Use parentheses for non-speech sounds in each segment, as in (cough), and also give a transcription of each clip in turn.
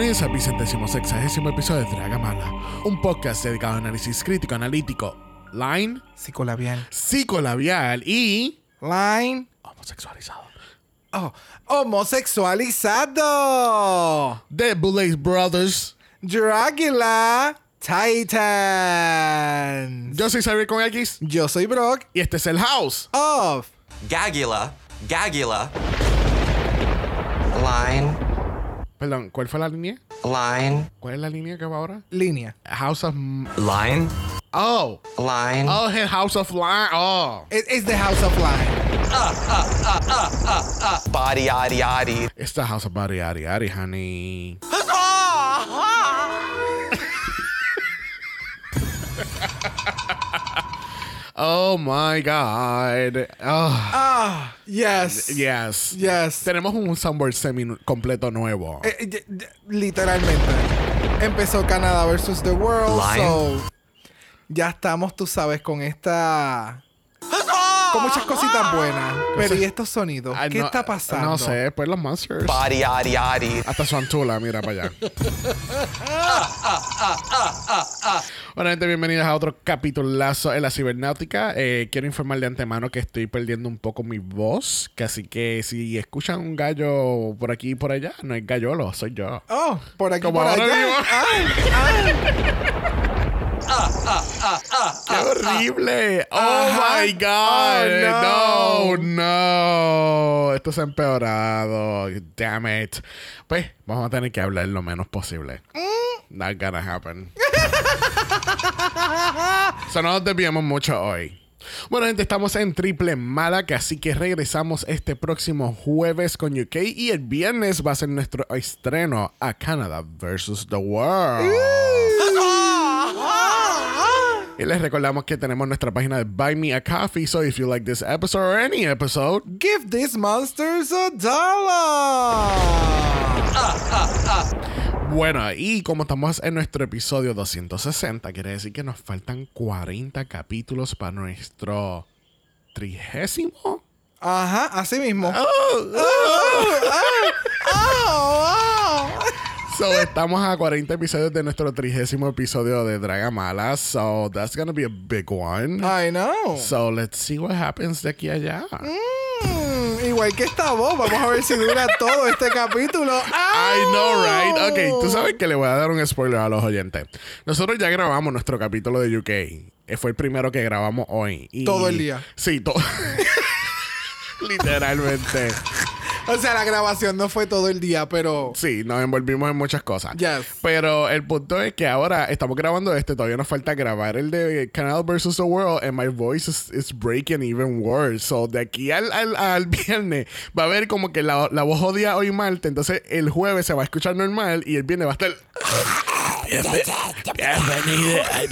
Bienvenidos al vicentésimo sexagésimo episodio de Draga Mala, un podcast dedicado a análisis crítico, analítico, line, Psicolabial. psicolabial y Line. homosexualizado. Oh, homosexualizado. The Blaze Brothers. Dracula Titan. Yo soy Xavier con X Yo soy Brock y este es el House. of Gagula, Gagula. Line, Perdón, ¿cuál fue la línea? line, ¿Cuál es la línea que va ahora? Línea. House of. line, Oh. line. Oh, el House of Line. Oh. It- It's the House of Line. Body, yaddy, yaddy. It's the House of Body Ari Ari, honey. (laughs) oh my God. Oh, Ah, yes. yes. Yes. Tenemos un soundboard semi completo nuevo. Eh, eh, literalmente. Empezó Canadá versus The World. Line. So, ya estamos, tú sabes, con esta. Con muchas cositas buenas. Pero ¿y estos sonidos? Ah, ¿Qué no- está pasando? No sé, pues los monsters. Body, yaddy, yaddy. Hasta su antula, mira para allá. (laughs) bueno, gente, bienvenidos a otro capitulazo en la cibernáutica. Eh, quiero informar de antemano que estoy perdiendo un poco mi voz. Que así que si escuchan un gallo por aquí y por allá, no es gallolo, soy yo. Oh, por aquí, Como por ahora allá. mismo. Ay, ¡Qué horrible! ¡Oh, Ajá. my God! Oh, no. no, Esto se ha empeorado. Damn it. Pues vamos a tener que hablar lo menos posible. Not gonna happen. (laughs) so, no nos desviamos mucho hoy. Bueno, gente, estamos en triple mala, que así que regresamos este próximo jueves con UK y el viernes va a ser nuestro estreno a Canada versus the World. Y les recordamos que tenemos nuestra página de Buy Me a Coffee. So if you like this episode or any episode, Give these monsters a dollar. bueno, y como estamos en nuestro episodio 260, quiere decir que nos faltan 40 capítulos para nuestro trigésimo. Ajá, así mismo. Oh, Oh, oh. So estamos a 40 episodios de nuestro trigésimo episodio de Draga Mala. So that's gonna be a big one. I know. So let's see what happens de aquí a allá. Mm, igual que esta voz, vamos a ver si dura todo este capítulo. I know, right? Ok, tú sabes que le voy a dar un spoiler a los oyentes. Nosotros ya grabamos nuestro capítulo de UK. Eh, Fue el primero que grabamos hoy. Y- Todo el día. Sí, todo. (laughs) Literalmente. O sea, la grabación no fue todo el día, pero. Sí, nos envolvimos en muchas cosas. Yes. Pero el punto es que ahora estamos grabando este. Todavía nos falta grabar el de Canal vs. The World. And my voice is, is breaking even worse. So, de aquí al, al, al (laughs) viernes va a haber como que la, la voz odia hoy Marte. Entonces, el jueves se va a escuchar normal. Y el viernes va a estar. Bienvenido al.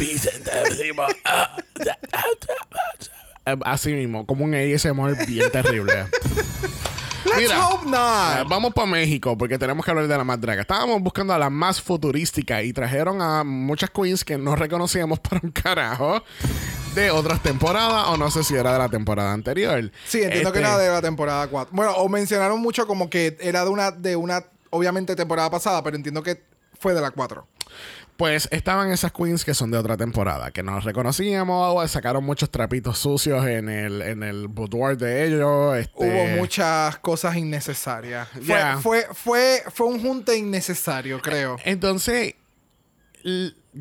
(laughs) Así mismo, como un ASMR bien terrible. (laughs) Let's Mira. hope Eh, not. Vamos para México porque tenemos que hablar de la más draga. Estábamos buscando a la más futurística y trajeron a muchas queens que no reconocíamos (laughs) para un carajo de otras temporadas o no sé si era de la temporada anterior. Sí, entiendo que Este, era de la temporada 4. Bueno, o mencionaron mucho como que era de una, de una, obviamente, temporada pasada, pero entiendo que fue de la 4. Pues estaban esas queens que son de otra temporada, que nos reconocíamos, sacaron muchos trapitos sucios en el, en el boudoir de ellos. este- Hubo muchas cosas innecesarias. Fue, Yeah. fue, fue, fue un junte innecesario, creo. Entonces,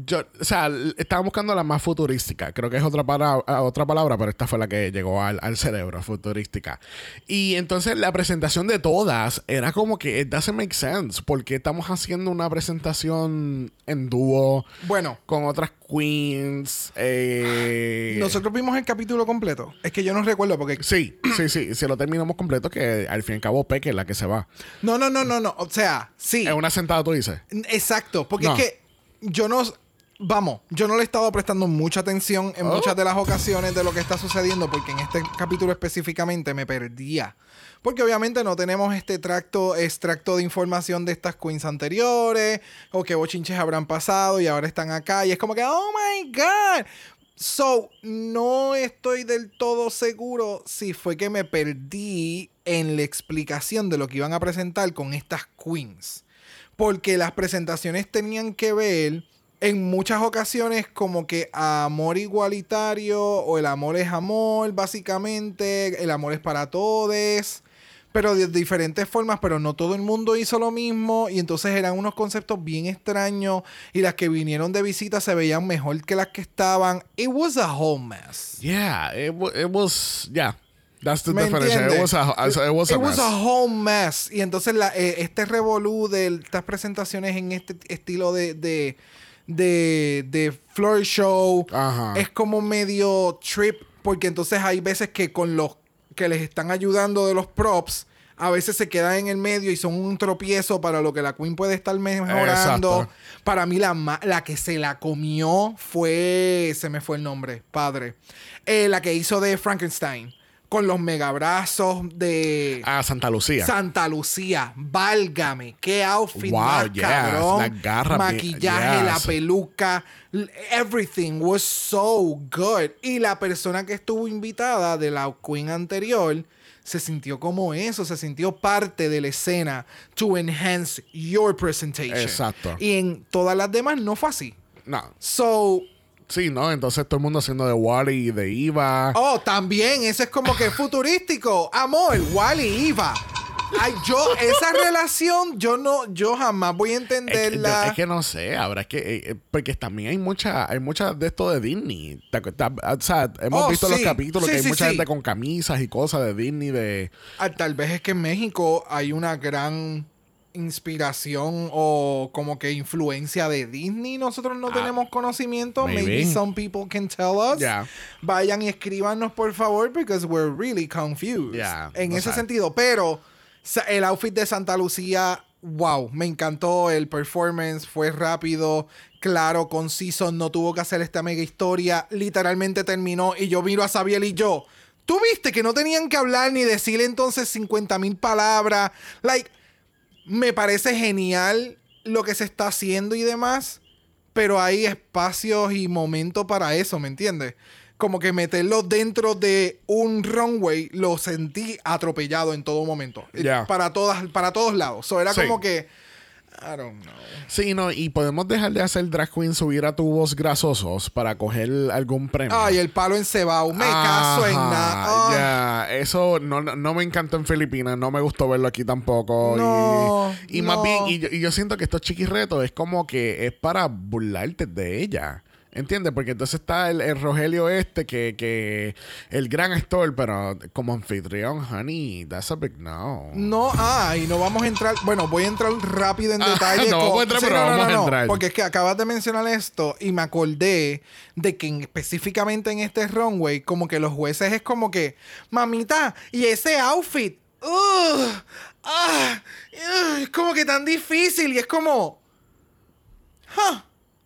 yo, o sea, estaba buscando la más futurística. Creo que es otra, para- otra palabra, pero esta fue la que llegó al, al cerebro, futurística. Y entonces la presentación de todas era como que it doesn't make sense. Porque estamos haciendo una presentación en dúo Bueno, con otras queens. eh, nosotros vimos el capítulo completo. Es que yo no recuerdo porque... Sí, sí, sí. Si lo terminamos completo, que al fin y al cabo Peque es la que se va. No, no, no, no, no. O sea, sí. Es una sentada, tú dices. Exacto, porque No. es que yo no... Vamos, yo no le he estado prestando mucha atención en Oh. muchas de las ocasiones de lo que está sucediendo, porque en este capítulo específicamente me perdía. Porque obviamente no tenemos este tracto, extracto de información de estas queens anteriores, o que bochinches habrán pasado y ahora están acá, y es como que, oh my god. So, no estoy del todo seguro si fue que me perdí en la explicación de lo que iban a presentar con estas queens porque las presentaciones tenían que ver en muchas ocasiones como que amor igualitario o el amor es amor, básicamente, el amor es para todos, pero de diferentes formas, pero no todo el mundo hizo lo mismo y entonces eran unos conceptos bien extraños y las que vinieron de visita se veían mejor que las que estaban. It was a whole mess. Yeah, it, it was. Yeah. That's the ¿Me definition. It was a, it was a It was mess. a whole mess. Y entonces la, eh, este revolú de estas presentaciones en este estilo de, de, de, de floor show Ajá. es como medio trip. Porque entonces hay veces que con los que les están ayudando de los props, a veces se quedan en el medio y son un tropiezo para lo que la Queen puede estar mejorando. Exacto. Para mí la, la que se la comió fue, se me fue el nombre, padre, Eh, la que hizo de Frankenstein. Con los megabrazos de Ah, Santa Lucía. Santa Lucía. Válgame. Qué outfit Wow, más yes, cabrón. las garras bien- Maquillaje, la peluca. Everything was so good. Y la persona que estuvo invitada de la Queen anterior se sintió como eso, se sintió parte de la escena to enhance your presentation. Exacto. Y en todas las demás no fue así. no. So, Sí, ¿no? Entonces todo el mundo haciendo de Wally y de Eva. Oh, también, eso es como que futurístico. Amor, Wally, Eva. Ay, yo, esa relación, yo no, yo jamás voy a Es que, entenderla. es que no sé, habrá que. eh, eh, porque también hay mucha, hay muchas de esto de Disney. ¿Te acuerdas? O sea, hemos Oh, visto los capítulos Sí, que hay mucha gente con camisas y cosas de Disney de. Ah, Tal vez es que en México hay una gran inspiración o como que influencia de Disney. Nosotros no Ah, tenemos conocimiento. Maybe. maybe. some people can tell us. Yeah. Vayan y escríbanos, por favor, because we're really confused. Yeah, en ese sentido. Pero el outfit de Santa Lucía, wow, me encantó. El performance fue rápido, claro, conciso. No tuvo que hacer esta mega historia. Literalmente terminó y yo miro a Sabiel y yo. ¿Tú viste que no tenían que hablar ni decirle entonces 50 mil palabras? Like, me parece genial lo que se está haciendo y demás, pero hay espacios y momentos para eso, ¿me entiendes? Como que meterlo dentro de un runway lo sentí atropellado en todo momento. Para, todas, para todos lados. So, era Sí. como que. I don't know. Sí, no, y podemos dejar de hacer drag queen subir a tubos grasosos para coger algún premio. Ay, el palo encebado. Me caso en Ajá, nada. Ya, eso no, no- me encantó en Filipinas, no me gustó verlo aquí tampoco. No, y, y más no. bien, y yo, y yo siento que estos chiquirretos es como que es para burlarte de ella. ¿Entiendes? Porque entonces está el, el Rogelio este, que, que el gran actor, pero como anfitrión, honey, that's a big no. No hay, no vamos a entrar. Bueno, voy a entrar rápido en Ah, (laughs) detalle. no vamos a entrar, pero vamos a entrar. Porque es que acabas de mencionar esto y me acordé de que en- específicamente en este runway, como que los jueces es como que, mamita, y ese outfit, ugh, ah, ugh, es como que tan difícil y es como, huh,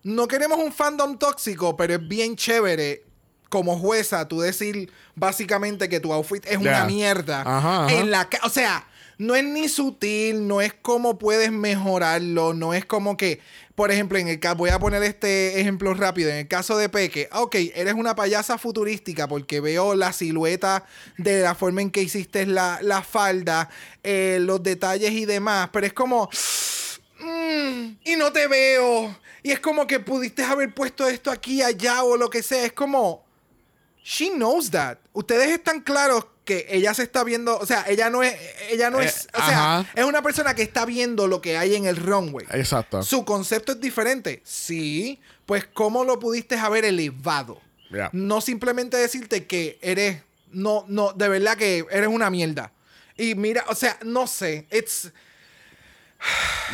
no queremos un fandom tóxico, pero es bien chévere. Como jueza, tú decir básicamente que tu outfit es una mierda. Ajá, ajá. En la o sea, no es ni sutil, no es cómo puedes mejorarlo, no es como que, por ejemplo, en el caso, voy a poner este ejemplo rápido, en el caso de Peque, ok, eres una payasa futurística porque veo la silueta de la forma en que hiciste la, la falda, eh, los detalles y demás, pero es como, "Mm, y no te veo, y es como que pudiste haber puesto esto aquí, allá o lo que sea, es como... She knows that. Ustedes están claros que ella se está viendo, o sea, ella no es, ella no Eh, es, o sea, ajá. es una persona que está viendo lo que hay en el runway. Exacto. Su concepto es diferente, sí, pues cómo lo pudiste haber elevado. Yeah. No simplemente decirte que eres, no, no, de verdad que eres una mierda. Y mira, o sea, no sé, it's,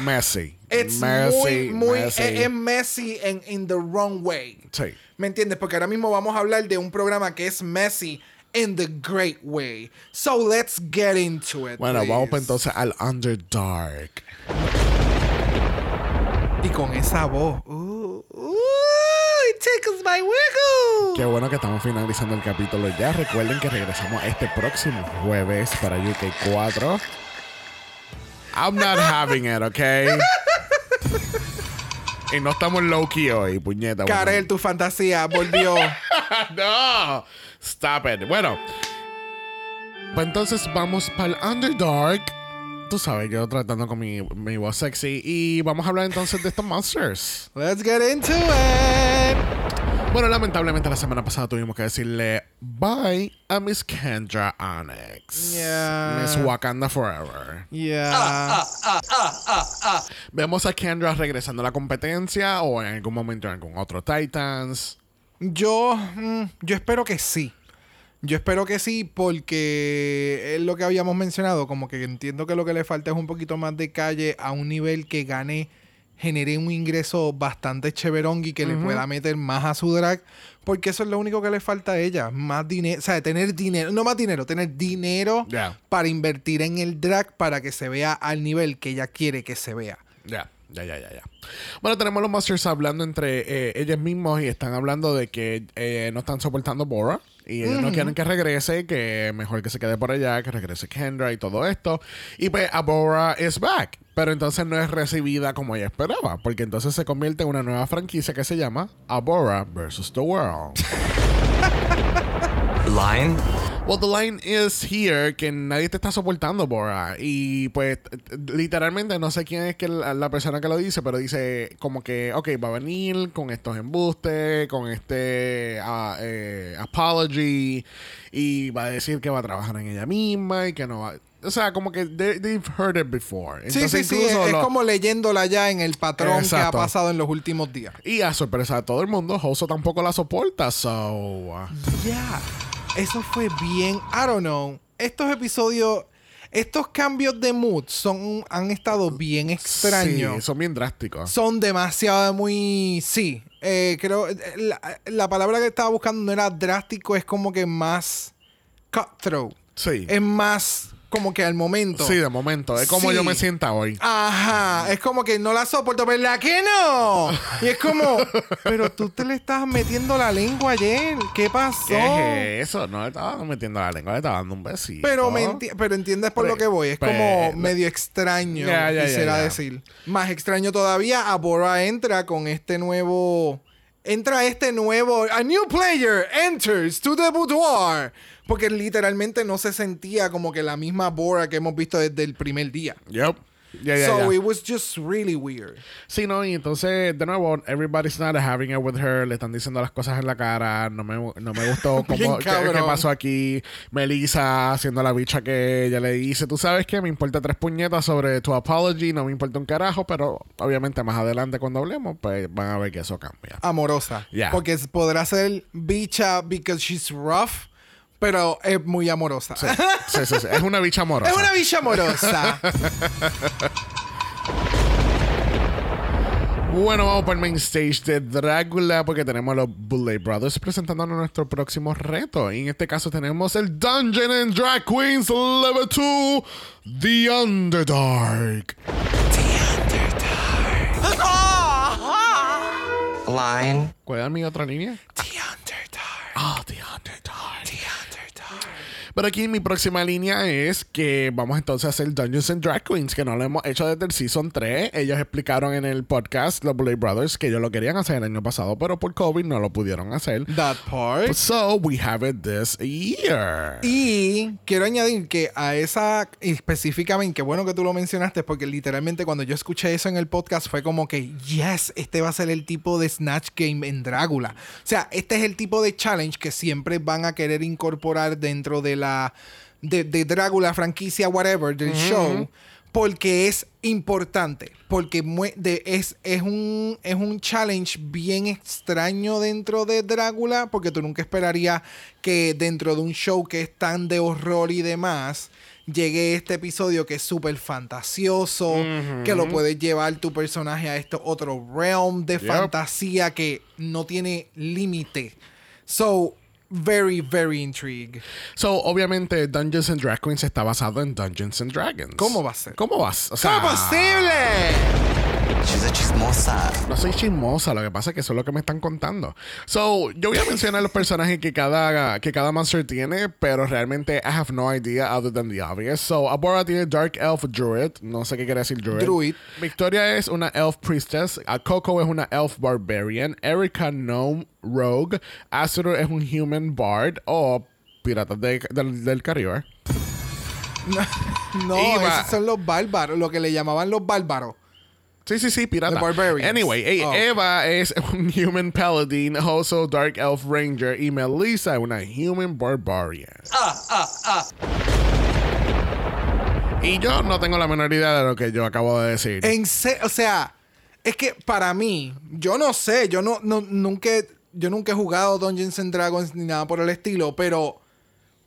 Messy. it's messy, muy, muy, messy. es es messy en in the wrong way. Sí. ¿Me entiendes? Porque ahora mismo vamos a hablar de un programa que es messy in the great way. So let's get into it. Bueno, please. vamos entonces al Underdark. Y con esa voz. Uh, uh, it tickles my wiggle. Qué bueno que estamos finalizando el capítulo ya. Recuerden que regresamos este próximo jueves para UK 4. I'm not having it, ¿ok? y no estamos low key hoy, puñeta. bueno. Karel, tu fantasía volvió. (laughs) no, stop it. Bueno, pues entonces vamos para el Underdark. Tú sabes, yo tratando con mi, mi voz sexy. Y vamos a hablar entonces de estos monsters. Let's get into it. Bueno, lamentablemente la semana pasada tuvimos que decirle bye a Miss Kendra Onyx. Yeah. Miss Wakanda Forever. Yeah. Vemos a Kendra regresando a la competencia o en algún momento en algún otro Titans. Yo, mm, yo espero que sí. Yo espero que sí, porque es lo que habíamos mencionado, como que entiendo que lo que le falta es un poquito más de calle a un nivel que gane, genere un ingreso bastante cheverón y que le pueda meter más a su drag, porque eso es lo único que le falta a ella, más dinero, o sea, tener dinero, no más dinero, tener dinero para invertir en el drag para que se vea al nivel que ella quiere que se vea. Ya, ya, ya, ya, ya. Bueno, tenemos los Monsters hablando entre eh, ellos mismos y están hablando de que eh, no están soportando a Bora. Y ellos no quieren que regrese, que mejor que se quede por allá, que regrese Kendra y todo esto. Y pues Abora is back. Pero entonces no es recibida como ella esperaba. Porque entonces se convierte en una nueva franquicia que se llama Abora vs. The World. (laughs) Lion? Well, the line is here que nadie te está soportando, Bora. Y pues, literalmente, no sé quién es que la, la persona que lo dice, pero dice como que, ok, va a venir con estos embustes, con este eh, apology, y va a decir que va a trabajar en ella misma y que no va. O sea, como que they- they've heard it before. Sí, Entonces, sí, sí, es, incluso es como leyéndola ya en el patrón que ha pasado en los últimos días. Y a sorpresa de todo el mundo, Hoso tampoco la soporta, so. uh, Ya. Eso fue bien. I don't know. Estos episodios. Estos cambios de mood son, han estado bien extraños. Sí, son bien drásticos. Son demasiado muy. Sí. Eh, creo. La, la palabra que estaba buscando no era drástico, es como que más cutthroat. Sí. Es más como que al momento. Sí, de momento. Es como Sí. yo me sienta hoy. Ajá, es como que no la soporto, ¿verdad que no? Y es como, (laughs) pero tú te le estás metiendo la lengua ayer, ¿qué pasó? ¿Qué es eso? No le estaba metiendo la lengua, le estaba dando un besito. Pero, me enti- pero entiendes por Pero- lo que voy, es pero- como medio extraño, Ya, ya, ya, quisiera ya. decir. Más extraño todavía, Abora entra con este nuevo... Entra este nuevo... A new player enters to the boudoir. Porque literalmente no se sentía como que la misma Bora que hemos visto desde el primer día. Yep. Ya, ya, so ya. it was just really weird. Sí, no, y entonces, de nuevo, everybody's not having it with her. Le están diciendo las cosas en la cara. No me, no me gustó (laughs) cómo, qué, qué pasó aquí. Melissa haciendo la bicha que ella le dice. Tú sabes que me importa tres puñetas sobre tu apology. No me importa un carajo, pero obviamente más adelante cuando hablemos, pues van a ver que eso cambia. amorosa. Ya. Porque podrá ser bicha because she's rough, pero es muy amorosa. Sí, sí, sí, sí. Es una bicha (laughs) amorosa. es una bicha amorosa. Bueno, vamos para el main stage de Drácula porque tenemos a los Bullet Brothers presentándonos nuestro próximo reto. Y en este caso tenemos el Dungeon and Drag Queens Level 2, The Underdark. Lion? ¿Cuál era mi otra línea? The Underdark. Ah, The Underdark. Pero aquí mi próxima línea es que vamos entonces a hacer Dungeons and Drag Queens, que no lo hemos hecho desde el Season 3. Ellos explicaron en el podcast, los Bullet Brothers, que ellos lo querían hacer el año pasado, pero por COVID no lo pudieron hacer. That part. So we have it this year. Y quiero añadir que a esa específicamente, qué bueno que tú lo mencionaste, porque literalmente cuando yo escuché eso en el podcast fue como que, yes, este va a ser el tipo de Snatch Game en Drácula. O sea, este es el tipo de challenge que siempre van a querer incorporar dentro de la de, de Drácula, franquicia, whatever, del show. porque es importante, porque de- es, es, un, es un challenge bien extraño dentro de Drácula, porque tú nunca esperarías que dentro de un show que es tan de horror y demás, llegue este episodio que es súper fantasioso, que lo puedes llevar tu personaje a este otro realm de Yep. fantasía que no tiene límite. So, very, very intrigued. So, obviamente, Dungeons and Dragons está basado en Dungeons and Dragons. ¿Cómo va a ser? ¿Cómo vas? O sea, ¿Cómo es posible? She's a chismosa. No soy chismosa, lo que pasa es que eso es lo que me están contando. So, yo voy a mencionar los personajes que cada, que cada monster tiene, pero realmente I have no idea other than the obvious. So, Abora tiene Dark Elf Druid, no sé qué quiere decir Druid. Druid. Victoria es una Elf Priestess, a Coco es una Elf Barbarian, Erika Gnome Rogue, Azure es un Human Bard o Piratas de- del, del Caribe. (laughs) No, esos son los bárbaros, lo que le llamaban los bárbaros. Sí, sí, sí, pirata. The Barbarians. Anyway, Oh. Eva es (laughs) un Human Paladin, also Dark Elf Ranger, y Melissa es una Human Barbarian. Y yo no tengo la menor idea de lo que yo acabo de decir. En se- o sea, es que para mí, yo no sé, yo no, no- nunca, he- yo nunca he jugado Dungeons and Dragons ni nada por el estilo, pero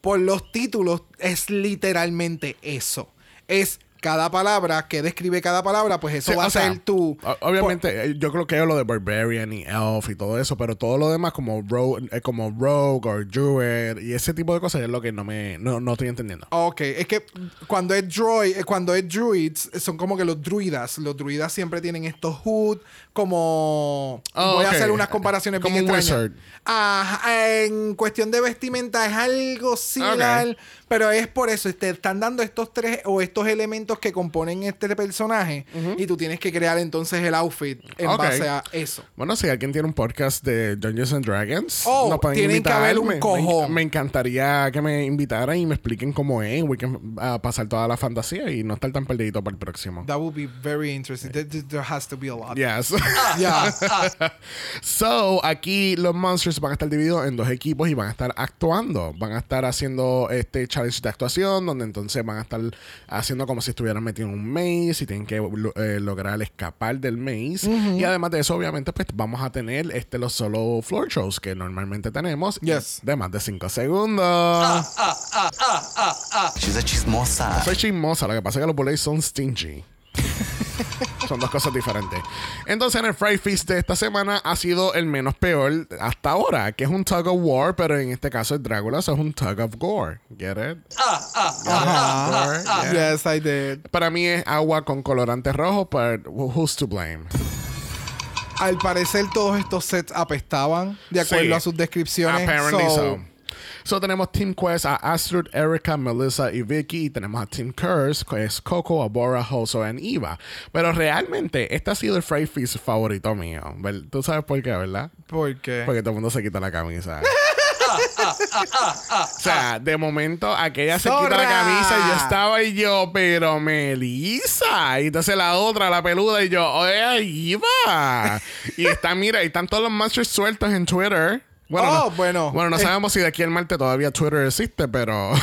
por los títulos es literalmente eso. Es cada palabra que describe cada palabra, pues eso Sí, va a ser tu. Obviamente, eh, yo creo que es lo de Barbarian y Elf y todo eso, pero todo lo demás como Rogue, eh, como Rogue o Druid y ese tipo de cosas es lo que no me no, no estoy entendiendo. Ok, es que cuando es droid, eh, cuando es druids, son como que los druidas. Los druidas siempre tienen estos hood, como Oh, voy a hacer unas comparaciones Como bien un extrañas. wizard. En cuestión de vestimenta es algo similar, Ok. Pero es por eso te están dando estos tres o estos elementos que componen este personaje y tú tienes que crear entonces el outfit en base a eso. Bueno, si alguien tiene un podcast de Dungeons and Dragons, Oh, nos pueden tienen que invitar. haber un Me- cojón. Me, encantaría que me invitaran y me expliquen cómo es. We can, ah, pasar toda la fantasía y no estar tan perdido para el próximo. That would be very interesting. There, there has to be a lot. Yes. Yeah. so, aquí los monsters van a estar divididos en dos equipos y van a estar actuando. Van a estar haciendo este challenge de actuación, donde entonces van a estar haciendo como si estuvieran metidos en un maze y tienen que lo- eh, lograr escapar del maze. Y además de eso, obviamente, pues vamos a tener este los solo floor shows que normalmente tenemos Yes. de más de 5 segundos. She's a chismosa. Soy chismosa, lo que pasa es que los bullets son stingy. (laughs) son dos cosas diferentes. Entonces, en el Fry Feast de esta semana ha sido el menos peor hasta ahora, que es un tug of war, pero en este caso es Drácula, so es un tug of gore. Get it? Ajá. Gore, yeah. Yes, I did. Para mí es agua con colorante rojo, but who's to blame? Al parecer todos estos sets apestaban de acuerdo Sí. a sus descripciones. Apparently So, so. So tenemos Team Quest a Astrid, Erika, Melissa y Vicky. Y tenemos a Team Curse, que es Coco, Abora, Hoso y Eva. Pero realmente, este ha sido el Fry Feast favorito mío. ¿Ver- Tú sabes por qué, ¿verdad? ¿Por qué? Porque todo el mundo se quita la camisa. (laughs) o sea, de momento aquella se quita la camisa y yo estaba y yo, pero Melissa. Y entonces la otra, la peluda, y yo, oye, Iva. y están, mira, y están todos los monsters sueltos en Twitter. Bueno, Oh, no, bueno. Bueno, no Eh. sabemos si de aquí al martes todavía Twitter existe, pero. (laughs)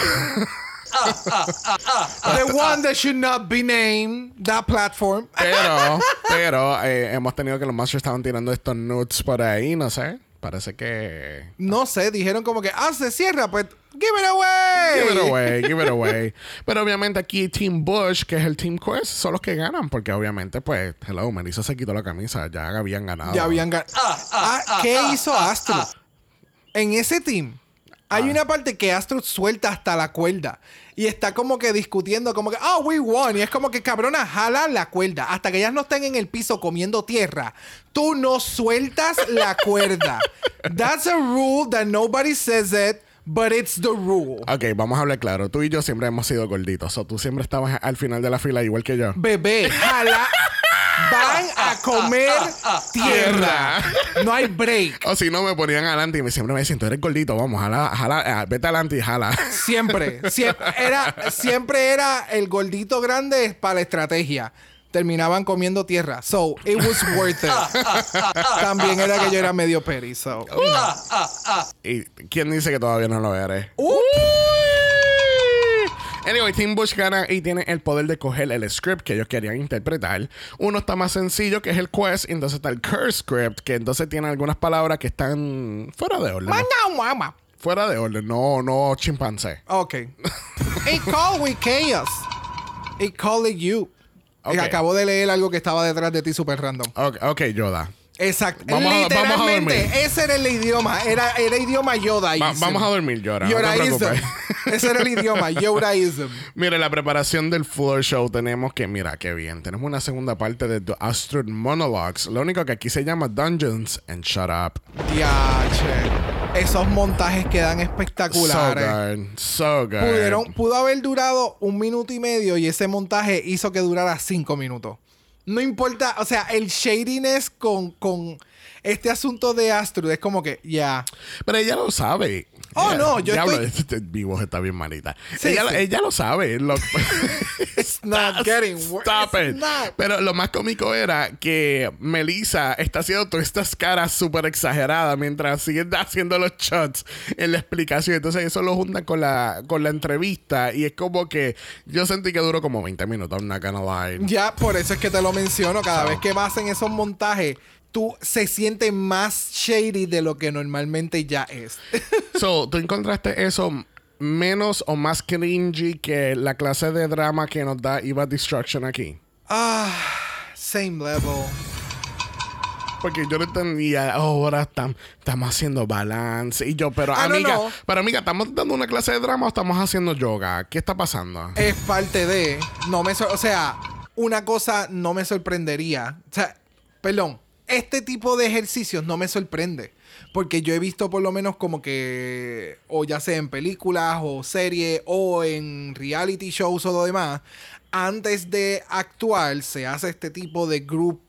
The one that should not be named, that platform. pero, (laughs) pero, eh, hemos tenido que los monsters estaban tirando estos nudes por ahí, no sé. Parece que. No sé, dijeron como que, ah, se cierra, pues, give it away. Give it away, give it away. (laughs) Pero obviamente aquí Team Bush, que es el Team Quest, son los que ganan. Porque obviamente, pues, hello, Melissa se quitó la camisa. Ya habían ganado. Ya habían ganado. Ah, ¿Qué hizo Astro? En ese team, hay Ah. una parte que Astro suelta hasta la cuerda. Y está como que discutiendo, como que, oh, we won. Y es como que, cabrona, jala la cuerda. Hasta que ellas no estén en el piso comiendo tierra. Tú no sueltas la cuerda. (laughs) That's a rule that nobody says it, but it's the rule. Ok, vamos a hablar claro. Tú y yo siempre hemos sido gorditos. O tú siempre estabas al final de la fila igual que yo. Bebé, jala. Van a comer tierra. No hay break. O si no, me ponían adelante y me siempre me decían, tú eres gordito, vamos, jala, jala, eh, vete adelante y jala. Siempre, siempre era, siempre era el gordito grande para la estrategia. Terminaban comiendo tierra. So, it was worth it. También era que yo era medio peri. So. ¿Y quién dice que todavía no lo eres? Uh. Anyway, Tim Bush gana y tiene el poder de coger el script que ellos querían interpretar. Uno está más sencillo, que es el quest, y entonces está el curse script, que entonces tiene algunas palabras que están fuera de orden. Mama. Fuera de orden, no, no chimpancé. Ok. (laughs) It called with chaos. It called it you. Ok. Y acabo de leer algo que estaba detrás de ti super random. Ok, ok, Yoda. Exacto. Vamos a- vamos a Literalmente, dormir. ese era el idioma. Era, era idioma Yoda. Va- vamos a dormir, Yodaism. preocupes. (laughs) ese era el idioma. Yodaism. (laughs) Mira, la preparación del floor show tenemos que, mira, qué bien. Tenemos una segunda parte de The Astrid Monologues. Lo único que aquí se llama Dungeons and Shut Up. Diache. Esos montajes quedan So espectaculares. good. So good. Pudieron, pudo haber durado un minuto y medio y ese montaje hizo que durara cinco minutos. No importa, o sea, el shadiness con, con este asunto de Astrid es como que, ya. Pero ella lo sabe. Oh, no, yo Diablo, estoy- este mi voz está bien malita. Sí, ella, sí. ella lo sabe. Lo- (laughs) It's not getting worse. Stop It's it. not. Pero lo más cómico era que Melissa está haciendo todas estas caras súper exageradas mientras siguen haciendo los shots en la explicación. Entonces eso lo juntan con la, con la entrevista y es como que yo sentí que duró como 20 minutos. I'm not gonna lie. Ya, por eso es que te lo menciono. Cada vez que hacen esos montajes, tú se siente más shady de lo que normalmente ya es. (laughs) So, ¿tú encontraste eso menos o más cringy que la clase de drama que nos da Eva Destruction aquí? ah, same level. Porque yo no entendía, "Oh, ahora tam- estamos haciendo balance. Y yo, pero Ah, amiga, no. pero amiga, ¿estamos dando una clase de drama o estamos haciendo yoga? ¿Qué está pasando? Es parte de. No me o sea, una cosa no me sorprendería. O sea, perdón. Este tipo de ejercicios no me sorprende. Porque yo he visto por lo menos como que. O ya sea en películas o series o en reality shows o lo demás. Antes de actuar se hace este tipo de group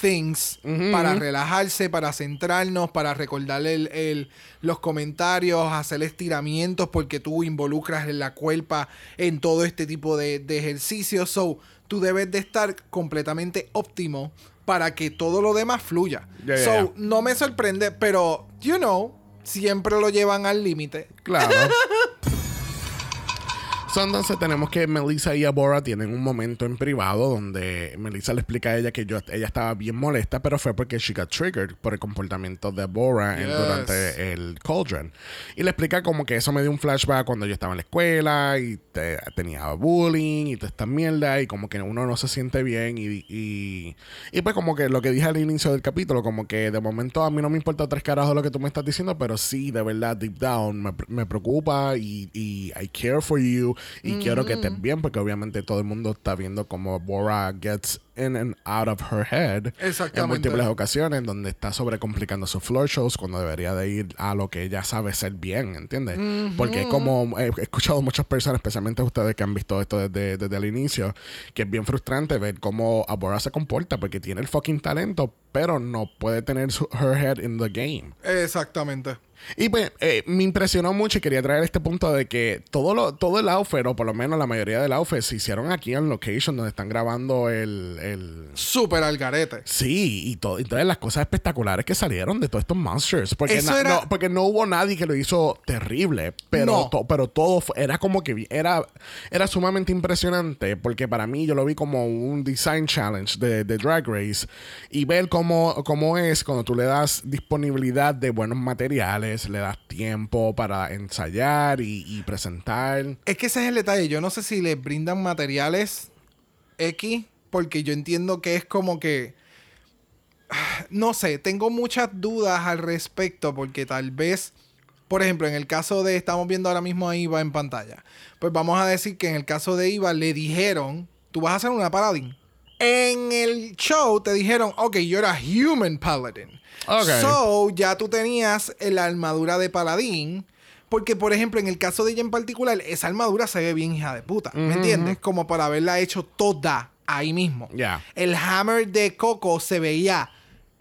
things para relajarse, para centrarnos, para recordar el, el- los comentarios, hacer estiramientos, porque tú involucras en la cuerpa en todo este tipo de, de ejercicios. So, tú debes de estar completamente óptimo para que todo lo demás fluya. Ya, ya, so, no me sorprende, pero, you know, siempre lo llevan al límite. Claro. (laughs) So, entonces tenemos que Melissa y Abora tienen un momento en privado donde Melissa le explica a ella que yo, ella estaba bien molesta, pero fue porque she got triggered por el comportamiento de Abora Yes. durante el Cauldron. Y le explica como que eso me dio un flashback cuando yo estaba en la escuela y te- tenía bullying y toda esta mierda y como que uno no se siente bien y, y, y pues como que lo que dije al inicio del capítulo, como que de momento a mí no me importa tres carajos lo que tú me estás diciendo, pero sí, de verdad, deep down, me, me preocupa y, y I care for you y quiero que estés bien porque obviamente todo el mundo está viendo como Bora gets in and out of her head en múltiples ocasiones donde está sobrecomplicando sus floor shows cuando debería de ir a lo que ella sabe ser bien, ¿entiendes? Porque como he he escuchado muchas personas, especialmente ustedes que han visto esto desde, desde el inicio, que es bien frustrante ver cómo Abora se comporta porque tiene el fucking talento, pero no puede tener su, her head in the game. Exactamente. Y pues eh, me impresionó mucho y quería traer este punto de que todo lo, todo el outfit, o por lo menos la mayoría del outfit, se hicieron aquí en location donde están grabando el, el, Súper al garete. Sí, y, todo, todas las cosas espectaculares que salieron de todos estos monsters. Porque, Eso era- no, porque no hubo nadie que lo hizo terrible. Pero, No. to- pero todo fue- era como que era, era sumamente impresionante. Porque para mí yo lo vi como un design challenge de, de Drag Race. Y ver cómo, cómo es cuando tú le das disponibilidad de buenos materiales, le das tiempo para ensayar y, presentar. Es que ese es el detalle. Yo no sé si les brindan materiales X, porque yo entiendo que es como que. No sé, tengo muchas dudas al respecto, porque tal vez, por ejemplo, en el caso de. Estamos viendo ahora mismo a Iva en pantalla. Pues vamos a decir que en el caso de Iva le dijeron: Tú vas a hacer una paladín. En el show te dijeron: Ok, you're a human paladin. Ok. So, ya tú tenías la armadura de paladín. Porque, por ejemplo, en el caso de ella en particular, esa armadura se ve bien hija de puta. ¿Me entiendes? Como para haberla hecho toda ahí mismo. Ya. El hammer de Coco se veía.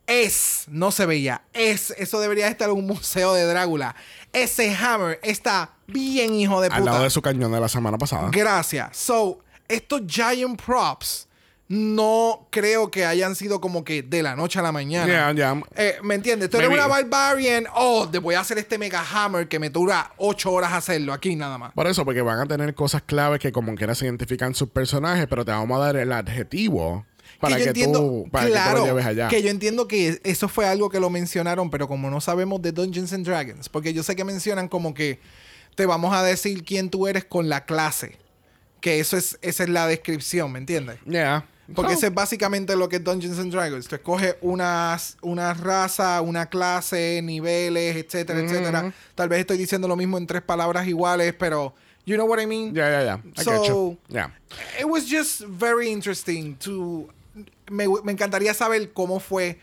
Es, no se veía. Es, eso debería estar en un museo de Drácula. Ese hammer está bien hijo de puta. Al lado de su cañón de la semana pasada. Gracias. So, estos giant props no creo que hayan sido como que de la noche a la mañana. Ya, ya. Eh, ¿Me entiendes? Tú eres Maybe- una Barbarian. Oh, te voy a hacer este Mega Hammer que me dura ocho horas hacerlo aquí nada más. Por eso, porque van a tener cosas claves que como quiera se identifican sus personajes, pero te vamos a dar el adjetivo para que, entiendo, tú, para que tú lo lleves allá. que yo entiendo que eso fue algo que lo mencionaron, pero como no sabemos de Dungeons and Dragons, porque yo sé que mencionan como que te vamos a decir quién tú eres con la clase, que eso es esa es la descripción, ¿me entiendes? Yeah. Porque So, eso es básicamente lo que es Dungeons and Dragons. Tú escoges una, una raza, una clase, niveles, etcétera, etcétera. Tal vez estoy diciendo lo mismo en tres palabras iguales, pero you know what I mean? Ya, ya. I So- get you. Yeah. It was just very interesting to... Me, me encantaría saber cómo fue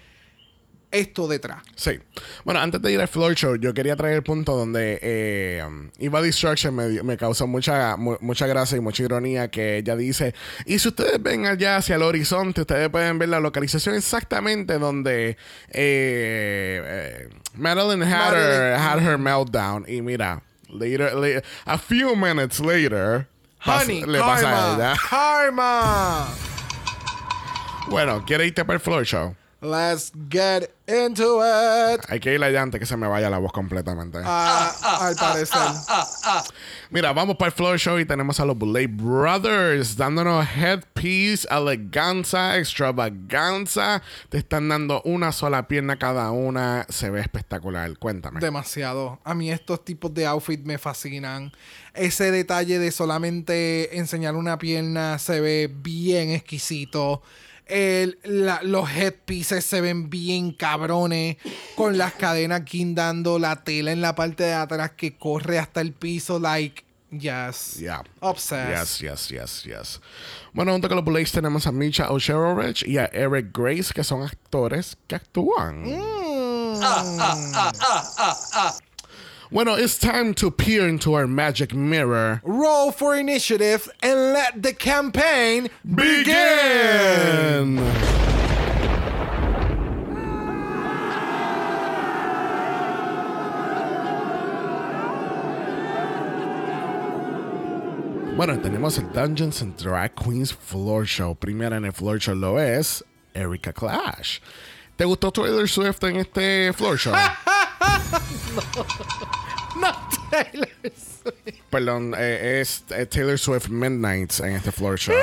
esto detrás. Sí. Bueno, antes de ir al floor show, yo quería traer el punto donde eh, um, Eva Destruction me, causó mucha, mu- mucha gracia y mucha ironía que ella dice, y si ustedes ven allá hacia el horizonte, ustedes pueden ver la localización exactamente donde eh, eh, Madeline had, her, had her meltdown. Y mira, later, la- a few minutes later, pas- Honey, le pasa a karma, ella. karma. Bueno, ¿quiere irte para el floor show? Let's get into it. Hay que ir allá antes que se me vaya la voz completamente. Ah, al parecer. Mira, vamos para el floor show y tenemos a los Boulay Brothers dándonos headpiece, eleganza, extravaganza. Te están dando una sola pierna cada una. Se ve espectacular. Cuéntame. Demasiado. A mí estos tipos de outfit me fascinan. Ese detalle de solamente enseñar una pierna se ve bien exquisito. El- la- los headpieces se ven bien cabrones. Con las cadenas guindando la tela en la parte de atrás que corre hasta el piso. Like, yes. Yeah. Obsessed. Yes, yes, yes, yes. Bueno, junto con los Boulays tenemos a Misha O'Sherovich y a Eric Grace, que son actores que actúan. Bueno, it's time to peer into our magic mirror. Roll for initiative and let the campaign begin. Begin! Bueno, tenemos el Dungeons and Drag Queens Floor Show. Primera en el Floor Show lo es Erika Clash. ¿Te gustó Taylor Swift en este Floor Show? (laughs) (laughs) No, Taylor Swift. Perdón, eh, es eh, Taylor Swift Midnights en este Floor Show.